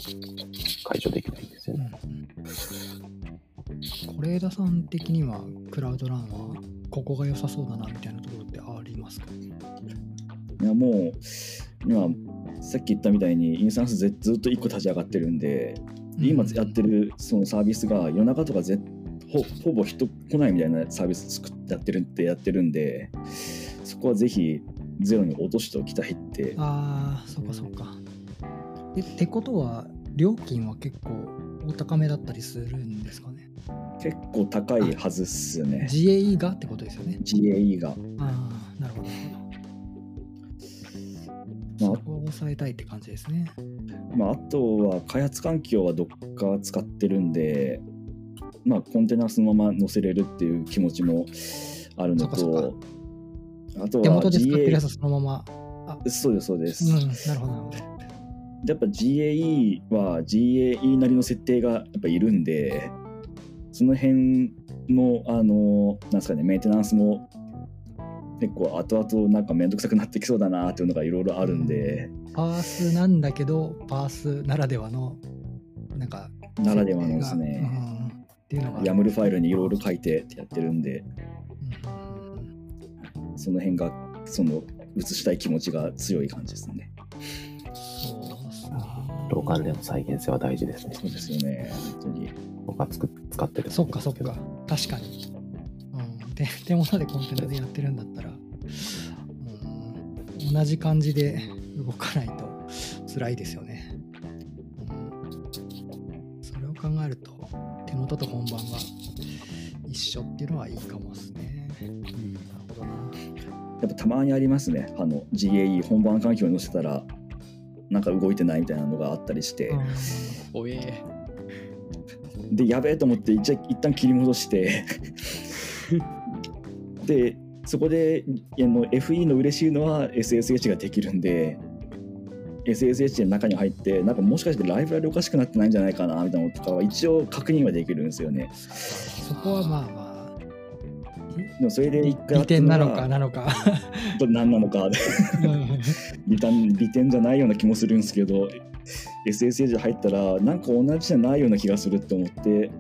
Speaker 2: 解除できないんですよね。
Speaker 1: 是枝さん的にはクラウドランはここが良さそうだなみたいなところってありますか？
Speaker 4: いやもう今さっき言ったみたいにインスタンスずずっと1個立ち上がってるんで今やってるそのサービスが夜中とかぜほほぼ人来ないみたいなサービス作ってやってるってやってるんでそこはぜひゼロに落としておきたいって。
Speaker 1: ああそっかそっか。でってことは料金は結構お高めだったりするんですかね？
Speaker 4: 結構高いはずっすよね
Speaker 1: GAE がってことですよね
Speaker 4: ？GAE が。
Speaker 1: ああなるほど
Speaker 4: まあ
Speaker 1: そこを抑えたいって感じですね。
Speaker 4: まあ、あとは開発環境は Docker 使ってるんで、まあ、コンテナそのまま載せれるっていう気持ちもあるのと、あとは
Speaker 1: 手元で使ってるや
Speaker 4: GA
Speaker 1: つそのまま。
Speaker 4: そうです、そうです。
Speaker 1: うんなるほどなるほど。
Speaker 4: やっぱ GAE は GAE なりの設定がやっぱいるんで、その辺の、あの、なんですかね、メンテナンスも結構後々なんかめんどくさくなってきそうだなっていうのがいろいろあるんで、
Speaker 1: パースなんだけどパースならではのなんか
Speaker 4: ならではのですね、
Speaker 1: がうんっていうのが。
Speaker 4: YAML ファイルにいろいろ書いてやってるんで、
Speaker 1: うん。
Speaker 4: その辺がその移したい気持ちが強い感じですね。
Speaker 2: ローカルでの再現性は大事ですね。
Speaker 4: そうですよね、本当に。
Speaker 2: 僕はつく使ってる
Speaker 1: そっかそっか。確かに、手元でコンテナでやってるんだったら、うん、同じ感じで動かないと辛いですよね、うん、それを考えると手元と本番が一緒っていうのはいいかもですね、なるほどな
Speaker 4: やっぱたまにありますね、あの GAE 本番環境に載せたら、なんか動いてないみたいなのがあったりして、
Speaker 3: おえ
Speaker 4: で、やべえと思って、一一旦切り戻して、で、そこであの FE の嬉しいのは SSH ができるんで、SSH の中に入って、なんかもしかしてライブラリおかしくなってないんじゃないかなみたいなのとかは一応確認はできるんですよね。
Speaker 1: そこはまあまあ
Speaker 4: でもそれで一回
Speaker 1: 利点なのか
Speaker 4: な
Speaker 1: なのか。
Speaker 4: 何なのか
Speaker 1: うん
Speaker 4: 利点利点じゃないような気もするんですけど SSH 入ったらなんか同じじゃないような気がするって思って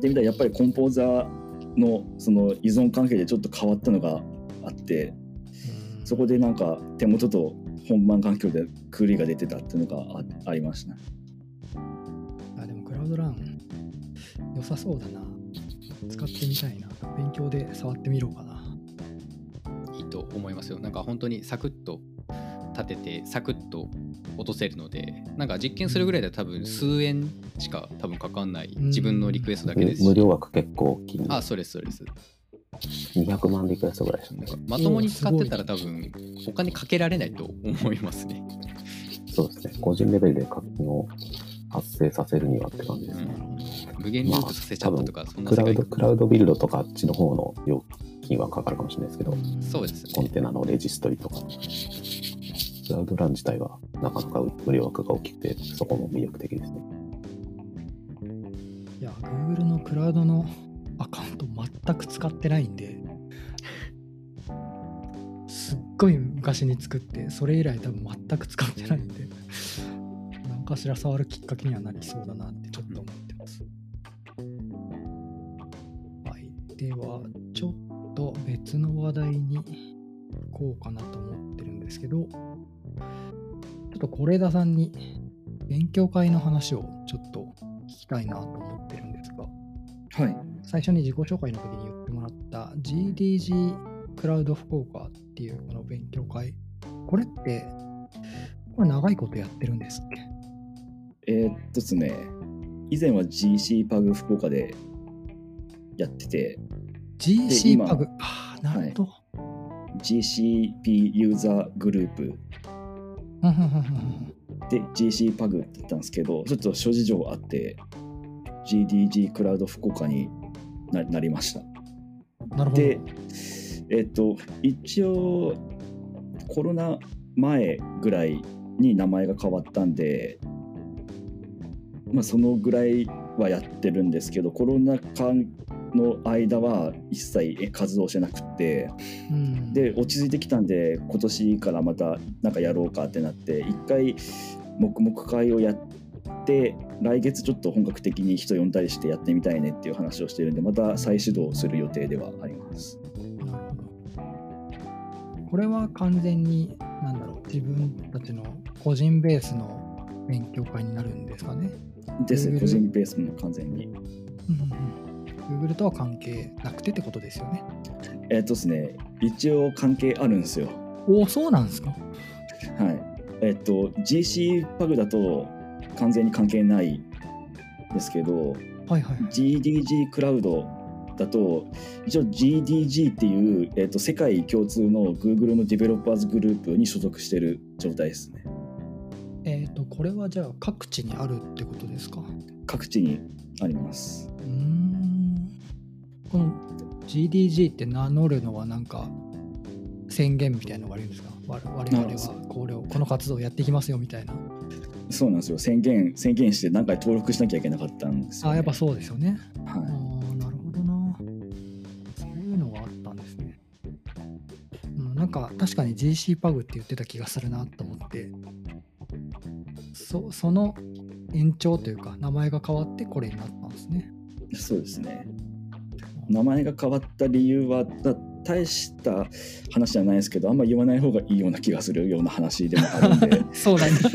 Speaker 4: でみたらやっぱりコンポーザーのその依存関係でちょっと変わったのがあってそこでなんか手元と本番環境でクーリが出てたっていうのがあありましたね。
Speaker 1: あでもクラウドラン良さそうだな。使ってみたいな。勉強で触ってみろうかな。
Speaker 3: いいと思いますよ。なんか本当にサクッと立てて、サクッと落とせるので、なんか実験するぐらいでは多分数円しか多分かかんない
Speaker 1: うん
Speaker 3: 自分のリクエストだけですし。
Speaker 2: 無料枠結構大きいんで
Speaker 3: あ、そうです、そうです。
Speaker 2: 200万リクエストぐらいですね。
Speaker 3: まともに使ってたら多分お金かけられないと思いますね。
Speaker 2: そうですね。個人レベルで課金を発生させるにはって感じですね。
Speaker 3: 無限ループさせちゃったとか、そんな
Speaker 2: クラウド、クラウドビルドとかあっちの方の料金はかかるかもしれないですけど、
Speaker 3: そうですね。
Speaker 2: コンテナのレジストリとか、クラウドラン自体はなかなか無料枠が大きくて、そこも魅力的ですね。
Speaker 1: いや、Google のクラウドのアカウント全く使ってないんで、すっごい昔に作って、それ以来多分全く使ってないんで、何かしら触るきっかけにはなりそうだなってちょっと思ってます。はい。では、ちょっと別の話題に行こうかなと思ってるんですけど、と是枝さんに勉強会の話をちょっと聞きたいなと思ってるんですが、
Speaker 4: はい。
Speaker 1: 最初に自己紹介の時に言ってもらった GDG クラウド福岡っていうこの勉強会、これって、これ長いことやってるんですっけ？
Speaker 4: えーっとですね、以前は GC パグ福岡でやってて、
Speaker 1: ?GC
Speaker 4: 今
Speaker 1: パグ。ああ、なるほど。
Speaker 4: GCP ユーザーグループで GC パグって言ったんですけど、ちょっと諸事情あって、GDG クラウド福岡にななりました。
Speaker 1: なるほど。
Speaker 4: で、えっと、一応、コロナ前ぐらいに名前が変わったんで、まあ、そのぐらいはやってるんですけど、コロナ禍の間は一切活動してなくて、
Speaker 1: うん、
Speaker 4: で、落ち着いてきたんで、今年からまたなんかやろうかってなって、一回、黙々会をやって、来月ちょっと本格的に人呼んだりしてやってみたいねっていう話をしてるんで、また再始動する予定ではあります。
Speaker 1: なるほど。これは完全に、なんだろう、自分たちの個人ベースの勉強会になるんですかね。
Speaker 4: です個人ベースも完全に。
Speaker 1: うんうんうん、Google とは関係なくてってことですよね。
Speaker 4: えっとですね、一応関係あるんですよ。
Speaker 1: おお、そうなんですか
Speaker 4: はい。えっと、GC パグだと完全に関係ないですけど、
Speaker 1: はいはい。
Speaker 4: GDG クラウドだと、一応 GDG っていう、えっと、世界共通の Google のディベロッパーズグループに所属してる状態ですね。
Speaker 1: えっ、と、これはじゃあ各地にあるってことですか？う
Speaker 4: 各地にあります。
Speaker 1: ーん。この GDG って名乗るのはなんか宣言みたいなのがあるんですか？我我々はこれをこの活動をやっていきますよみたいな。
Speaker 4: そうなんですよ。宣言、宣言して何回登録しなきゃいけなかったんですよ、
Speaker 1: あ、やっぱそうですよね。あ
Speaker 4: は
Speaker 1: あ、なるほどな。そういうのがあったんですね。うん、なんか確かに GC パグって言ってた気がするなと思って、そその延長というか、名前が変わってこれになったんですね。
Speaker 4: い。そうですね。名前が変わった理由はだ大した話じゃないですけどあんま言わない方がいいような気がするような話でもあるんで
Speaker 1: そうなんだ。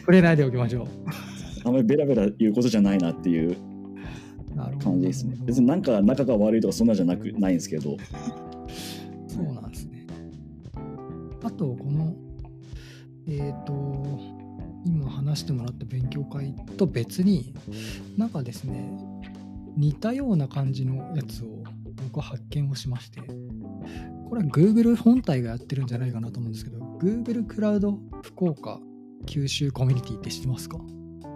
Speaker 1: 触れないでおきましょ
Speaker 4: あんまりベラベラ言うことじゃないなっていう。感じですね別になんか仲が悪いとかそんなんじゃなくないんですけど
Speaker 1: そうなんですね。あと、この、えっ、と、今話してもらった勉強会と別に、なんかですね、似たような感じのやつを僕は発見をしまして、これは Google 本体がやってるんじゃないかなと思うんですけど、Google クラウド福岡九州コミュニティって知ってますか？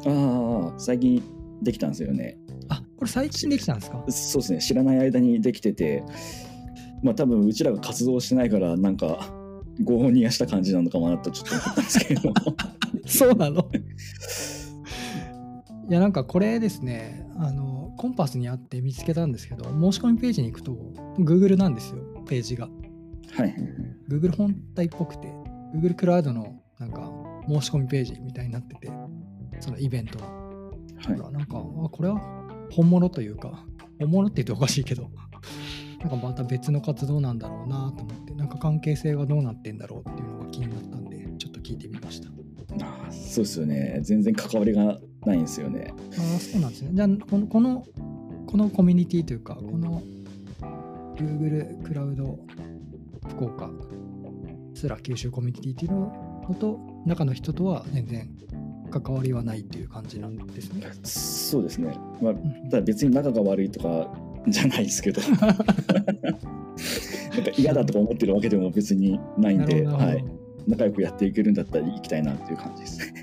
Speaker 4: ああ最近できたんですよね。
Speaker 1: あ、これ最近できたんですか？
Speaker 4: そうですね。知らない間にできててまあ多分うちらが活動してないからなんか合法にやした感じなのかもなとちょっと思ったんですけど。
Speaker 1: そうなの。いやなんかこれですねあのコンパスにあって見つけたんですけど、申し込みページに行くと、Google なんですよ、ページが。
Speaker 4: はい。
Speaker 1: Google 本体っぽくて、Google クラウドのなんか申し込みページみたいになってて、そのイベントの。
Speaker 4: はい
Speaker 1: だからなんか、あこれは本物というか、本物って言うとおかしいけど、なんかまた別の活動なんだろうなと思って、なんか関係性がどうなってんだろうっていうのが気になったんで、ちょっと聞いてみました。
Speaker 4: あーそうですよね。全然関わりがないんですよね。
Speaker 1: ああ、そうなんですね。じゃあ、この、この、このコミュニティというか、この Google クラウド福岡すら九州コミュニティっていうのと、中の人とは全然関わりはないっていう感じなんですね。
Speaker 4: そうですね。まあ、
Speaker 1: うん
Speaker 4: ただ別に仲が悪いとかじゃないですけど なんか嫌だとか思ってるわけでも別にないんで、はい仲良くやっていけるんだったら行きたいなっていう感じですね。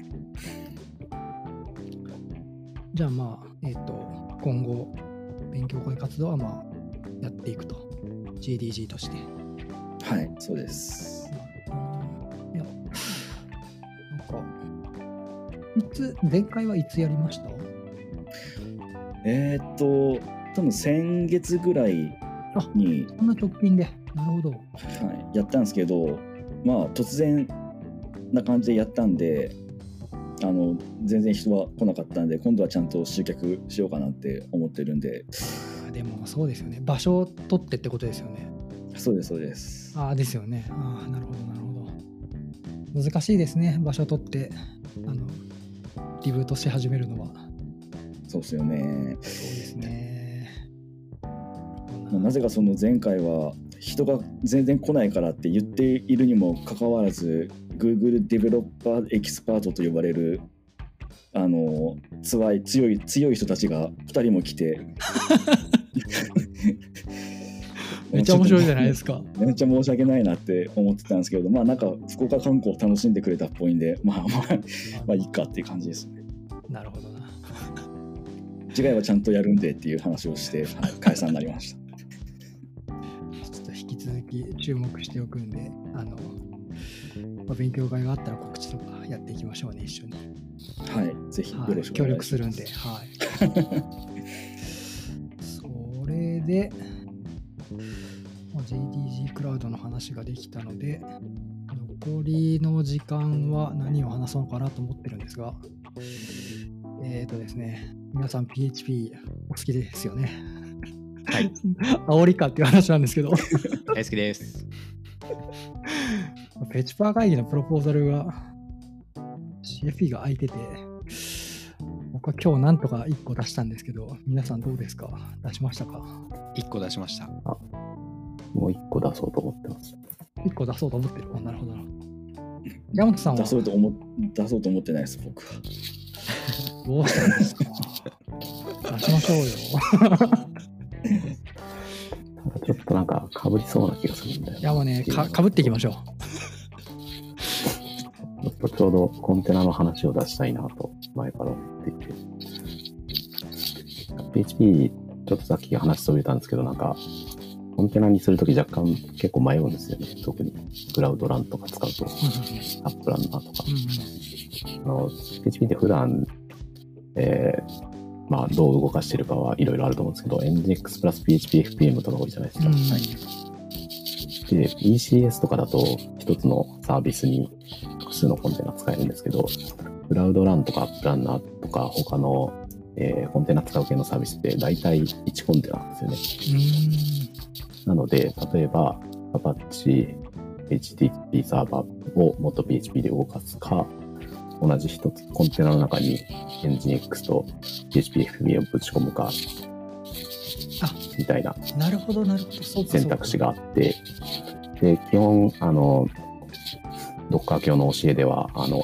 Speaker 1: じゃあまあ、えっ、と、今後、勉強会活動はまあ、やっていくと。GDG として。
Speaker 4: はい、そうです。
Speaker 1: いや、なんか、いつ、前回はいつやりました？
Speaker 4: えーっと、多分先月ぐらいに、
Speaker 1: こんな直近で。なるほど。
Speaker 4: はい、やったんですけど、まあ突然な感じでやったんで、あの全然人は来なかったんで、今度はちゃんと集客しようかなって思ってるんで、
Speaker 1: あでもそうですよね。場所を取ってってことですよね。
Speaker 4: そうです、そうです。
Speaker 1: ああ、ですよね。ああ、なるほど、なるほど。難しいですね。場所を取って、あの、リブートし始めるのは。
Speaker 4: そうですよね。
Speaker 1: そうですね。
Speaker 4: まあなぜかその前回は人が全然来ないからって言っているにもかかわらず Google デベロッパーエキスパートと呼ばれるあの強い強い強い人たちが2人も来て。
Speaker 1: めっちゃ面白いじゃないですか。
Speaker 4: めっちゃ申し訳ないなって思ってたんですけどまあなんか福岡観光を楽しんでくれたっぽいんでまあまあまあ。いいかっていう感じですね。
Speaker 1: なるほどな。
Speaker 4: 次回はちゃんとやるんでっていう話をして、はい解散になりました。
Speaker 1: ちょっと引き続き注目しておくんで、あの、まあ、勉強会があったら告知とかやっていきましょうね、一緒に。
Speaker 4: はいぜひよ
Speaker 1: はい、
Speaker 4: ろしく
Speaker 1: 協
Speaker 4: お願いします
Speaker 1: 力するんで、はい。それで、まあ JDG クラウドの話ができたので、残りの時間は何を話そうかなと思ってるんですが、えっ、ー、とですね、皆さん PHP お好きですよね？
Speaker 3: はい。
Speaker 1: 煽りかっていう話なんですけど、
Speaker 3: 大好きです。
Speaker 1: ペチパー会議のプロポーザルが CFP が空いてて、僕は今日なんとか1個出したんですけど、皆さんどうですか？出しましたか
Speaker 3: ？1個出しました。
Speaker 2: もう一個出そうと思ってます。
Speaker 1: ?1 個出そうと思ってる？あなるほどな。山本さんは？
Speaker 4: 出そうと思っ出そうと思ってないです僕は
Speaker 1: どうしたんですか？出しましょうよ。
Speaker 2: ちょっとなんか被りそうな気がするんだよな。
Speaker 1: いやもうね、かかぶっていきましょう。
Speaker 2: ちょっとちょうどコンテナの話を出したいなと前から思っていて。PHP、ちょっとさっき話そびれたんですけど、なんか、コンテナにするとき若干結構迷うんですよね。特にCloud Run とか使うと、 App Runner とか。あの PHP って普段、えーまあ、どう動かしてるかはいろいろあると思うんですけど、NGX プラス PHPFPM とか多いじゃないですか。
Speaker 1: うんうん
Speaker 2: で、ECS とかだと一つのサービスに複数のコンテナ使えるんですけど、 Cloud Run とか App Runner とか他の、えーコンテナ使う系のサービスって大体1コンテナなんですよね。なので、例えば Apache HTTP サーバーをもっと PHP で動かすか、同じ一つコンテナの中に Nginx と PHPFB をぶち込むか、
Speaker 1: あ
Speaker 2: みたいな
Speaker 1: うんなるほど、なるほど。そうか
Speaker 2: 選択肢があって、で、基本、あの、Docker 教の教えでは、あの、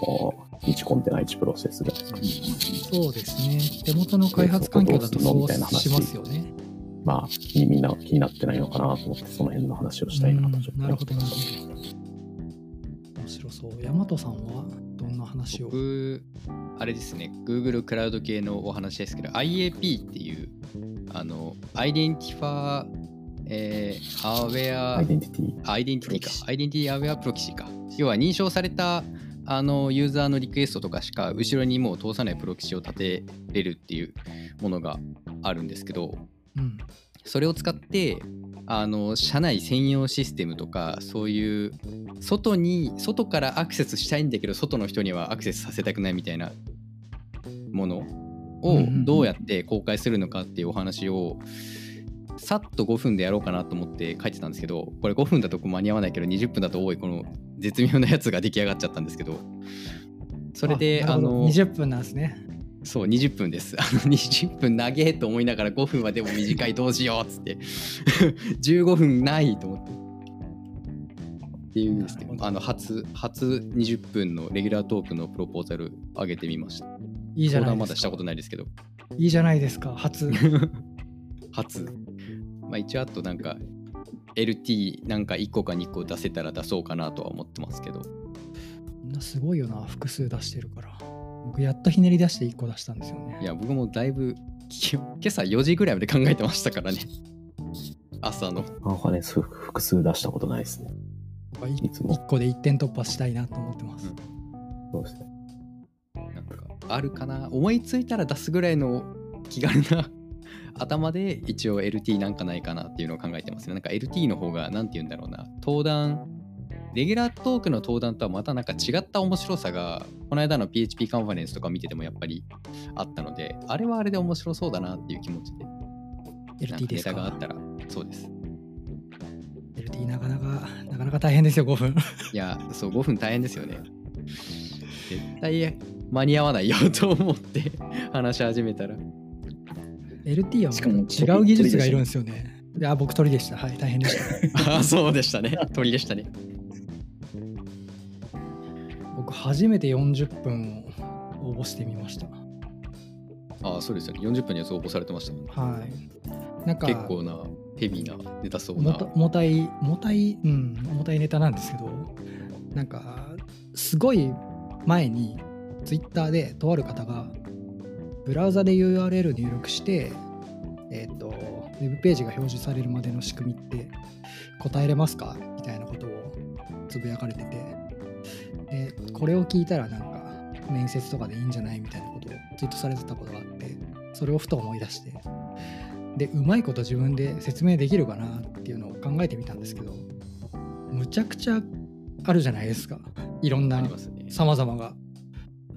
Speaker 2: 1コンテナ1プロセスで、
Speaker 1: そうですね。手元の開発環境だとそうしますよね。
Speaker 2: まあ、みみんな気になってないのかなと思って、その辺の話をしたいなとちょっと
Speaker 1: うんなるほど、なるほ。ど。面白そう。大和さんは？どんな話を
Speaker 3: 僕、あれですね、Google クラウド系のお話ですけど、IAP っていう、あの、アイデンティファー、えー、 Aware Identity。Identity か
Speaker 4: プロキ。シ
Speaker 3: Identity-Aware Proxy か。要は認証されたあのユーザーのリクエストとかしか後ろにもう通さないプロキシを立てれるっていうものがあるんですけど
Speaker 1: うん。
Speaker 3: それを使ってあの社内専用システムとかそういう外に外からアクセスしたいんだけど外の人にはアクセスさせたくないみたいなものをどうやって公開するのかっていうお話をさっと5分でやろうかなと思って書いてたんですけどこれ5分だと間に合わないけど20分だと多いこの絶妙なやつが出来上がっちゃったんですけど。それであの
Speaker 1: 20分なんですね。
Speaker 3: そう20分です。あの 20分長えと思いながら5分はでも短いどうしようっつって。15分ないと思って。っていうんですけど
Speaker 1: なるほど。
Speaker 3: あの初初20分のレギュラートークのプロポーザル上げてみました。
Speaker 1: いいじゃ
Speaker 3: 相
Speaker 1: ないですか。
Speaker 3: 談まだしたことないですけど。
Speaker 1: いいじゃないですか、初。
Speaker 3: 初。まあ一応あとなんか LT なんか1個か2個出せたら出そうかなとは思ってますけど。
Speaker 1: みんなすごいよな、複数出してるから。僕、やっとひねり出して1個出したんですよね。
Speaker 3: いや僕もだいぶき今朝4時ぐらいまで考えてましたからね朝の
Speaker 2: なんかね、す複数出したことないですね。
Speaker 1: い
Speaker 2: いつも。
Speaker 1: 1個で1点突破したいなと思ってます。
Speaker 2: そうですね。
Speaker 3: なんかあるかな思いついたら出すぐらいの気軽な 頭で一応 LT なんかないかなっていうのを考えてますね。なんか LT の方が何て言うんだろうな登壇レギュラートークの登壇とはまたなんか違った面白さがこの間の PHP カンファレンスとか見ててもやっぱりあったのであれはあれで面白そうだなっていう気持ちで
Speaker 1: LT ですか？
Speaker 3: ネタがあったらそうです
Speaker 1: LT なかなか、なかなか大変ですよ、5分。
Speaker 3: いやそう5分大変ですよね絶対間に合わないよと思って話し始めたら
Speaker 1: LT は
Speaker 4: しかも
Speaker 1: 違う技術がいるんですよね。いや、僕鳥でした。はい、大変でした。
Speaker 3: あそうでしたね鳥でしたね
Speaker 1: 僕、初めて40分を応募してみました。
Speaker 3: ああそうですよね。40分のやつ応募されてましたもんね。
Speaker 1: はい。なんか、
Speaker 3: 結構なヘビーなネタそうな。
Speaker 1: 重たい、重たい、うん、重たいネタなんですけど、なんか、すごい前に、ツイッターでとある方が、ブラウザで URL 入力して、えっ、と、ウェブページが表示されるまでの仕組みって答えれますか？みたいなことをつぶやかれてて、で、これを聞いたらなんか、面接とかでいいんじゃないみたいなことをツイートされてたことがあって、それをふと思い出して、でうまいこと自分で説明できるかなっていうのを考えてみたんですけどむちゃくちゃあるじゃないですか。いろんな
Speaker 3: ありますね。
Speaker 1: 様々が。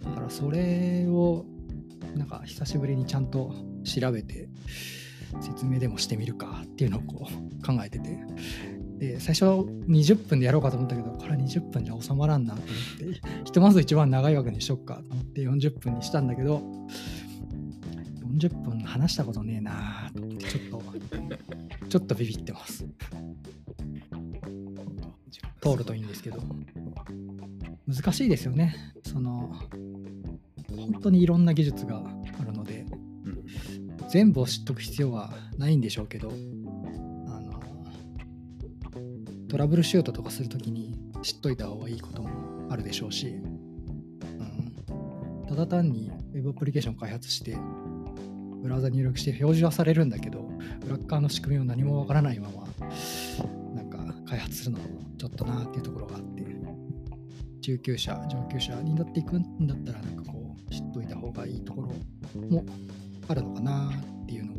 Speaker 1: だからそれをなんか久しぶりにちゃんと調べて説明でもしてみるかっていうのをこう考えててで最初20分でやろうかと思ったけどこれは20分じゃ収まらんなと思ってひとまず一番長い枠にしよっかと思って40分にしたんだけど40分話したことねえなと思ってちょっとちょっとビビってます。通るといいんですけど。難しいですよね。その本当にいろんな技術があるので
Speaker 3: うん。
Speaker 1: 全部を知っとく必要はないんでしょうけどトラブルシュートとかするときに知っといた方がいいこともあるでしょうし、うん、ただ単に Web アプリケーション開発してブラウザ入力して表示はされるんだけど裏っ側の仕組みを何もわからないままなんか開発するのもちょっとなっていうところがあって中級者上級者になっていくんだったらなんかこう知っといた方がいいところもあるのかなっていうのを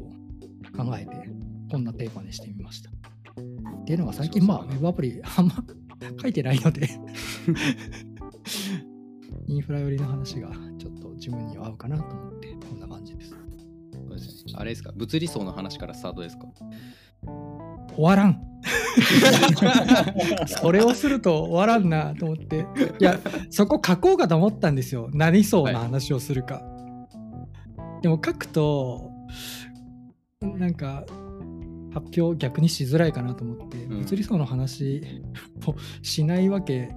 Speaker 1: 考えてこんなテーマにしてみました。っていうのが最近まあウェブアプリあんま書いてないので。インフラ寄りの話がちょっと自分には合うかなと思ってこんな感じです。
Speaker 3: そうですね。あれですか？物理層の話からスタートですか？
Speaker 1: 終わらん。それをすると終わらんなと思って。いやそこ書こうかと思ったんですよ。何そうな話をするか、でも書くとなんか発表逆にしづらいかなと思って、
Speaker 3: うん。
Speaker 1: 物理層の話 をしないわけ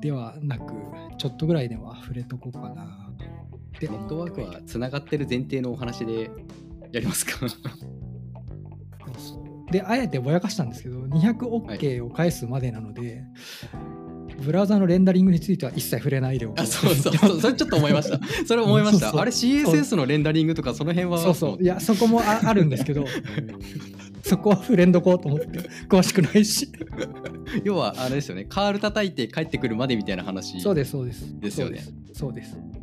Speaker 1: ではなくちょっとぐらいでは触れとこうかな。
Speaker 3: ネ
Speaker 1: 思
Speaker 3: ットワーク
Speaker 1: は
Speaker 3: つながってる前提のお話でやりますか？
Speaker 1: で、あえてぼやかしたんですけど、200OK を返すまでなので、ブラウザのレンダリングについては一切触れないでおこ
Speaker 3: あそうそうそう。それちょっと思いました。それ思いました。あれ CSS のレンダリングとかその辺は
Speaker 1: そうそう。いや、そこもああるんですけど、そこは触れんどこうと思って詳しくないし。
Speaker 3: 要はあれですよね。カール叩いて帰ってくるまでみたいな話
Speaker 1: そうですそうです。
Speaker 3: ですよね。
Speaker 1: そうですそうです。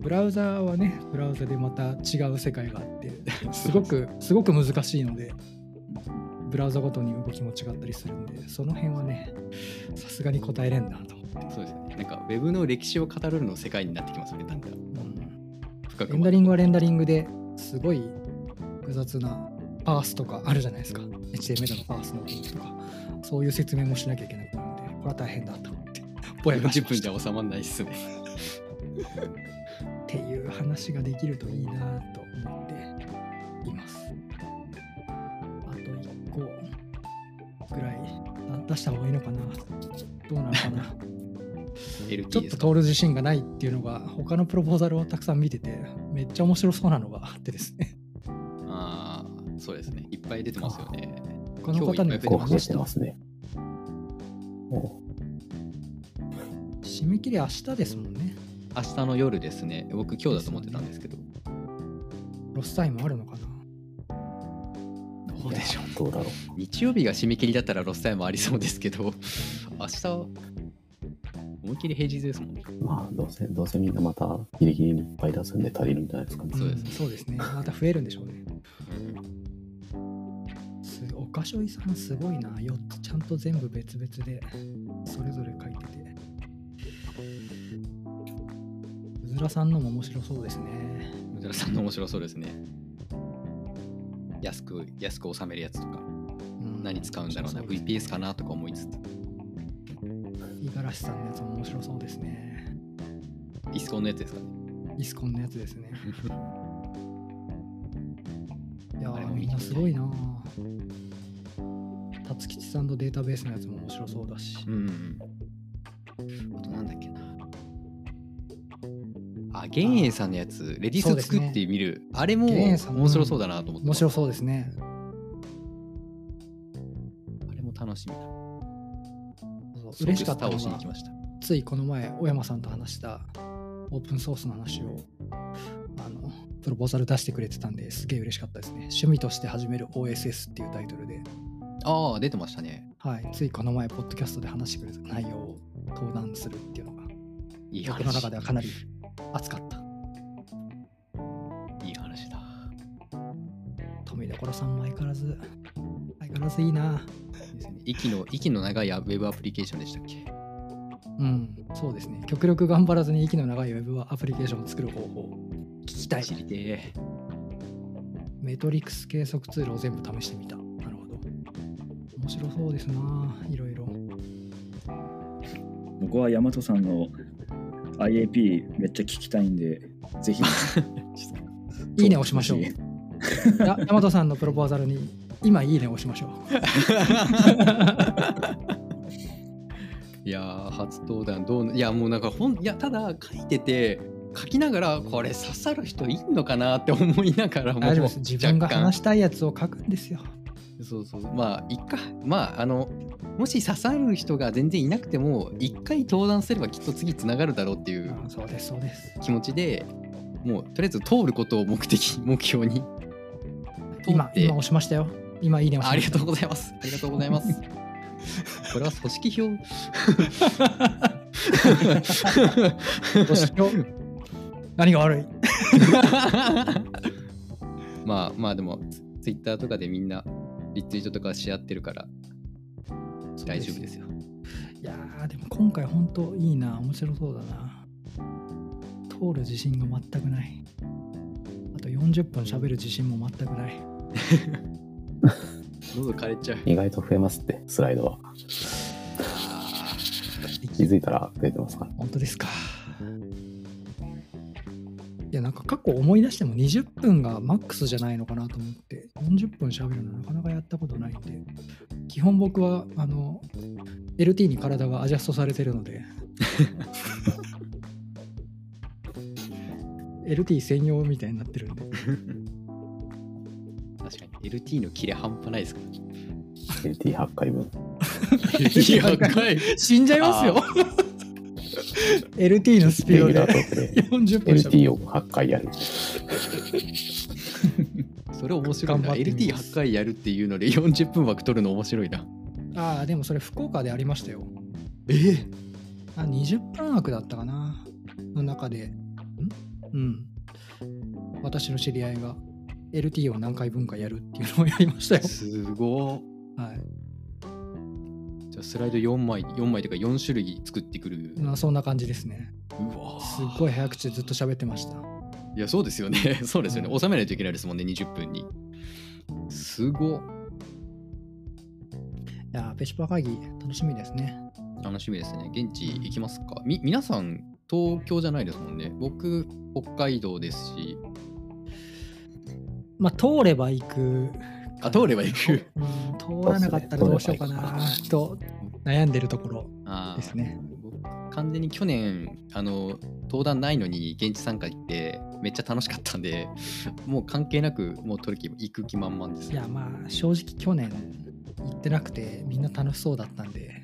Speaker 1: ブラウザーはねブラウザでまた違う世界があって すごくすごく難しいのでブラウザごとに動きも違ったりするんでその辺はねさすがに答えれんなと思って、
Speaker 3: そうですね。なんかウェブの歴史を語るの世界になってきますよねだんだん
Speaker 1: うん。
Speaker 3: 深く
Speaker 1: レンダリングはレンダリングですごい複雑なパースとかあるじゃないですか。HTML のパースの部分とか。そういう説明もしなきゃいけなくなるのでこれは大変だと思って。ぼやかし
Speaker 3: 10
Speaker 1: ました
Speaker 3: 分じゃ収まんないっすね。
Speaker 1: っていう話ができるといいなと思っています。出した方がいいのかな。どうなのかな。ちょっと通る自信がないっていうのが他のプロポーザルをたくさん見ててめっちゃ面白そうなのが あってですね。
Speaker 3: ああそうですね。いっぱい出てますよね。
Speaker 1: 他の方に
Speaker 2: こう
Speaker 1: 話した
Speaker 2: てますね。お
Speaker 1: 締め切り明日ですもんね。
Speaker 3: 明日の夜ですね。僕今日だと思ってたんですけど。
Speaker 1: ロスタイムあるのかな
Speaker 3: どうでしょう。
Speaker 2: どうだろう。
Speaker 3: 日曜日が締め切りだったらロスタイムありそうですけど明日は思いっきり平日ですもんね。
Speaker 2: まあ、どうせ、どうせみんなまたギリギリにいっぱい出すんで足りるんじゃないですかね。
Speaker 3: そうです。
Speaker 1: んそうですね。また増えるんでしょうね。すおかしょいさんすごいな。4つちゃんと全部別々でそれぞれ書いてて。うずらさんのも面白そうですね。
Speaker 3: ムズラさんの面白そうですね安く安く収めるやつとか。
Speaker 1: うん。
Speaker 3: 何使うんだろうな。VPS かなとか思いつつ。
Speaker 1: 五十嵐さんのやつも面白そうですね。
Speaker 3: イスコンのやつですかね。
Speaker 1: イスコンのやつですね。いやみんなすごいな辰吉さんのデータベースのやつも面白そうだし、
Speaker 3: うんうん。あとなんだっけなあ玄英さんのやつレディス作ってみる、あれも面白そうだなと思って
Speaker 1: 面白そうですね。
Speaker 3: あれも楽しみだ。
Speaker 1: そう嬉しかったのがついこの前小山さんと話したオープンソースの話をあのプロポーザル出してくれてたんですげえ嬉しかったですね。趣味として始める OSS っていうタイトルで、
Speaker 3: ああ出てましたね。
Speaker 1: はい、ついこの前ポッドキャストで話してくれた内容を登壇するっていうのが
Speaker 3: いい
Speaker 1: 僕の
Speaker 3: 話
Speaker 1: 中ではかなり熱かった。
Speaker 3: いい話だ。
Speaker 1: 富所さんも相変わらず相変わらずいいな。
Speaker 3: ですね。息の息の長いウェブアプリケーションでしたっけ？
Speaker 1: うんそうですね。極力頑張らずに息の長いウェブアプリケーションを作る方法聞きたい。
Speaker 3: 知りてえ。
Speaker 1: メトリックス計測ツールを全部試してみた。なるほど。面白そうですな、いろいろ。
Speaker 4: 僕は大和さんの IAP めっちゃ聞きたいんで、ぜひ。
Speaker 1: いいね押しましょう。大和さんのプロポーザルに今いいね押しましょ
Speaker 3: いやー初登壇どういやもうなんかほんいやただ書いてて書きながらこれ刺さる人いんのかなって思いながら
Speaker 1: う。
Speaker 3: も
Speaker 1: 大丈夫です。自分が話したいやつを書くんですよ。
Speaker 3: そうそう。まあいっかまああのもし刺さる人が全然いなくても一回登壇すればきっと次つながるだろうっていう
Speaker 1: あそうです、そうです。
Speaker 3: 気持ちでもうとりあえず通ることを目的目標に。通
Speaker 1: 今、今押しましたよ。今いいね。
Speaker 3: ありがとうございます。ありがとうございます。これは組織票。
Speaker 1: 押しよ何が悪い？
Speaker 3: まあまあでもツイッターとかでみんなリツイートとかし合ってるから大丈夫ですよ。
Speaker 1: いやー、でも今回本当いいな。面白そうだな。通る自信が全くない。あと40分喋る自信も全くない。
Speaker 3: 喉枯れちゃう。
Speaker 2: 意外と増えますって、スライドは。気づいたら増えてますか？ら。
Speaker 1: 本当ですか。いや、なんか過去思い出しても20分がマックスじゃないのかなと思って、40分喋るのなかなかやったことないんで、基本僕は、あの、LT に体がアジャストされてるので、LT 専用みたいになってるんで、
Speaker 3: 確かに LT のキレ半端ないですから。
Speaker 2: LT8 回分。
Speaker 3: LT 赤い。
Speaker 1: 死んじゃいますよ。LT のスピードで
Speaker 2: トークで
Speaker 1: 40分喋る。
Speaker 2: LT を8回やる。
Speaker 3: それ面白いな。
Speaker 1: 頑張ってみます
Speaker 3: LT8 回やるっていうので40分枠取るの面白いな。
Speaker 1: ああ、でもそれ福岡でありましたよ。
Speaker 3: え？え
Speaker 1: あ20分枠だったかなの中で、ん？うん。私の知り合いが LT を何回分かやるっていうのをやりましたよ。
Speaker 3: すご
Speaker 1: はい。
Speaker 3: い。じゃあスライド4枚、4枚というか4種類作ってくる。
Speaker 1: まあ、そんな感じですね。
Speaker 3: うわ
Speaker 1: すっごい早口でずっと喋ってました。
Speaker 3: いや、そうですよね。そうですよね。
Speaker 1: うん
Speaker 3: 収めないといけないですもんね、20分に。すごっ
Speaker 1: いやー、ペチパー会議楽しみですね。
Speaker 3: 楽しみですね。現地行きますか？み皆さん、東京じゃないですもんね。僕、北海道ですし、
Speaker 1: まあ、通れば行く。
Speaker 3: あ、通れば行く。
Speaker 1: うん、通らなかったらどうしようかなと悩んでるところ。ですね
Speaker 3: 僕完全に去年、あの、登壇ないのに現地参加行って、めっちゃ楽しかったんで、もう関係なく、もう取る気、行く気満々です。
Speaker 1: いや、まあ、正直去年行ってなくて、みんな楽しそうだったんで、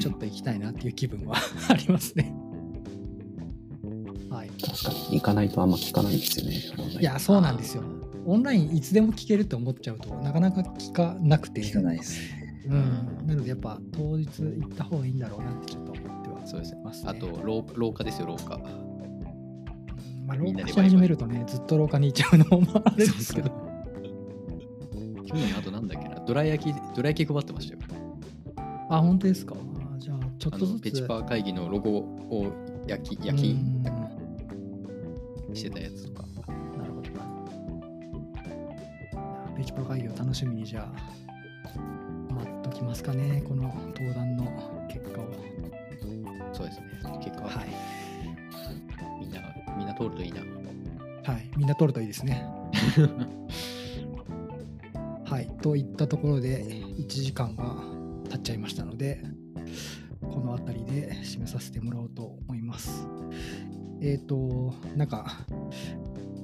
Speaker 1: ちょっと行きたいなっていう気分はありますね。はい。
Speaker 2: 確かに行かないとあんま聞かないんですよね。
Speaker 1: いや、そうなんですよ。オンラインいつでも聞けると思っちゃうとなかなか聞かなくて。
Speaker 4: 聞かないです。
Speaker 1: うん。なのでやっぱ当日行った方がいいんだろうなってちょっと
Speaker 3: そうですね
Speaker 1: ますね。
Speaker 3: あと廊、廊下ですよ、廊下。
Speaker 1: まあ、廊下し始めるとね、ずっと廊下に行っちゃうのもあれですけど。
Speaker 3: 去年、あとなんだっけな、どら焼き、どら焼き配ってましたよ。
Speaker 1: あ、本当ですか？あじゃあ、ちょっ
Speaker 3: あ
Speaker 1: とずつ。
Speaker 3: のペチパー会議のロゴを焼き、焼き
Speaker 1: うん
Speaker 3: してたやつとか。
Speaker 1: なるほどな。ペチパー会議を楽しみにじゃあ、待っときますかね、この登壇の結果を。
Speaker 3: そうですね。結果は、
Speaker 1: はい。
Speaker 3: みんな、みんな通るといいな。
Speaker 1: はい。みんな通るといいですね。はい。といったところで、1時間が経っちゃいましたので、この辺りで締めさせてもらおうと思います。えっ、と、なんか、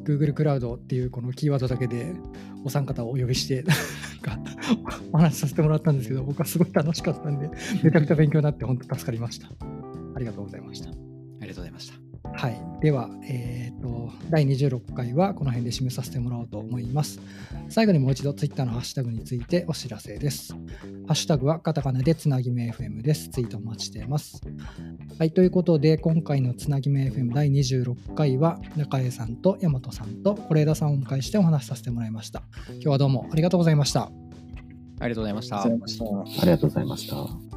Speaker 1: Google クラウドっていうこのキーワードだけでお三方をお呼びして、なんかお話しさせてもらったんですけど、僕はすごい楽しかったんで、めちゃくちゃ勉強になって本当助かりました。ありがとうございました。
Speaker 3: ありがとうございました。
Speaker 1: はい。では、えっ、と、第26回はこの辺で締めさせてもらおうと思います。最後にもう一度 Twitter のハッシュタグについてお知らせです。ハッシュタグはカタカナでつなぎめ FM です。ツイートお待ちしています。はい。ということで、今回のつなぎめ FM 第26回は中江さんと大和さんと是枝さんをお迎えしてお話しさせてもらいました。今日はどうもありがとうございました。
Speaker 3: ありがとうございました
Speaker 4: ありがとうございました。
Speaker 2: ありがとうございました。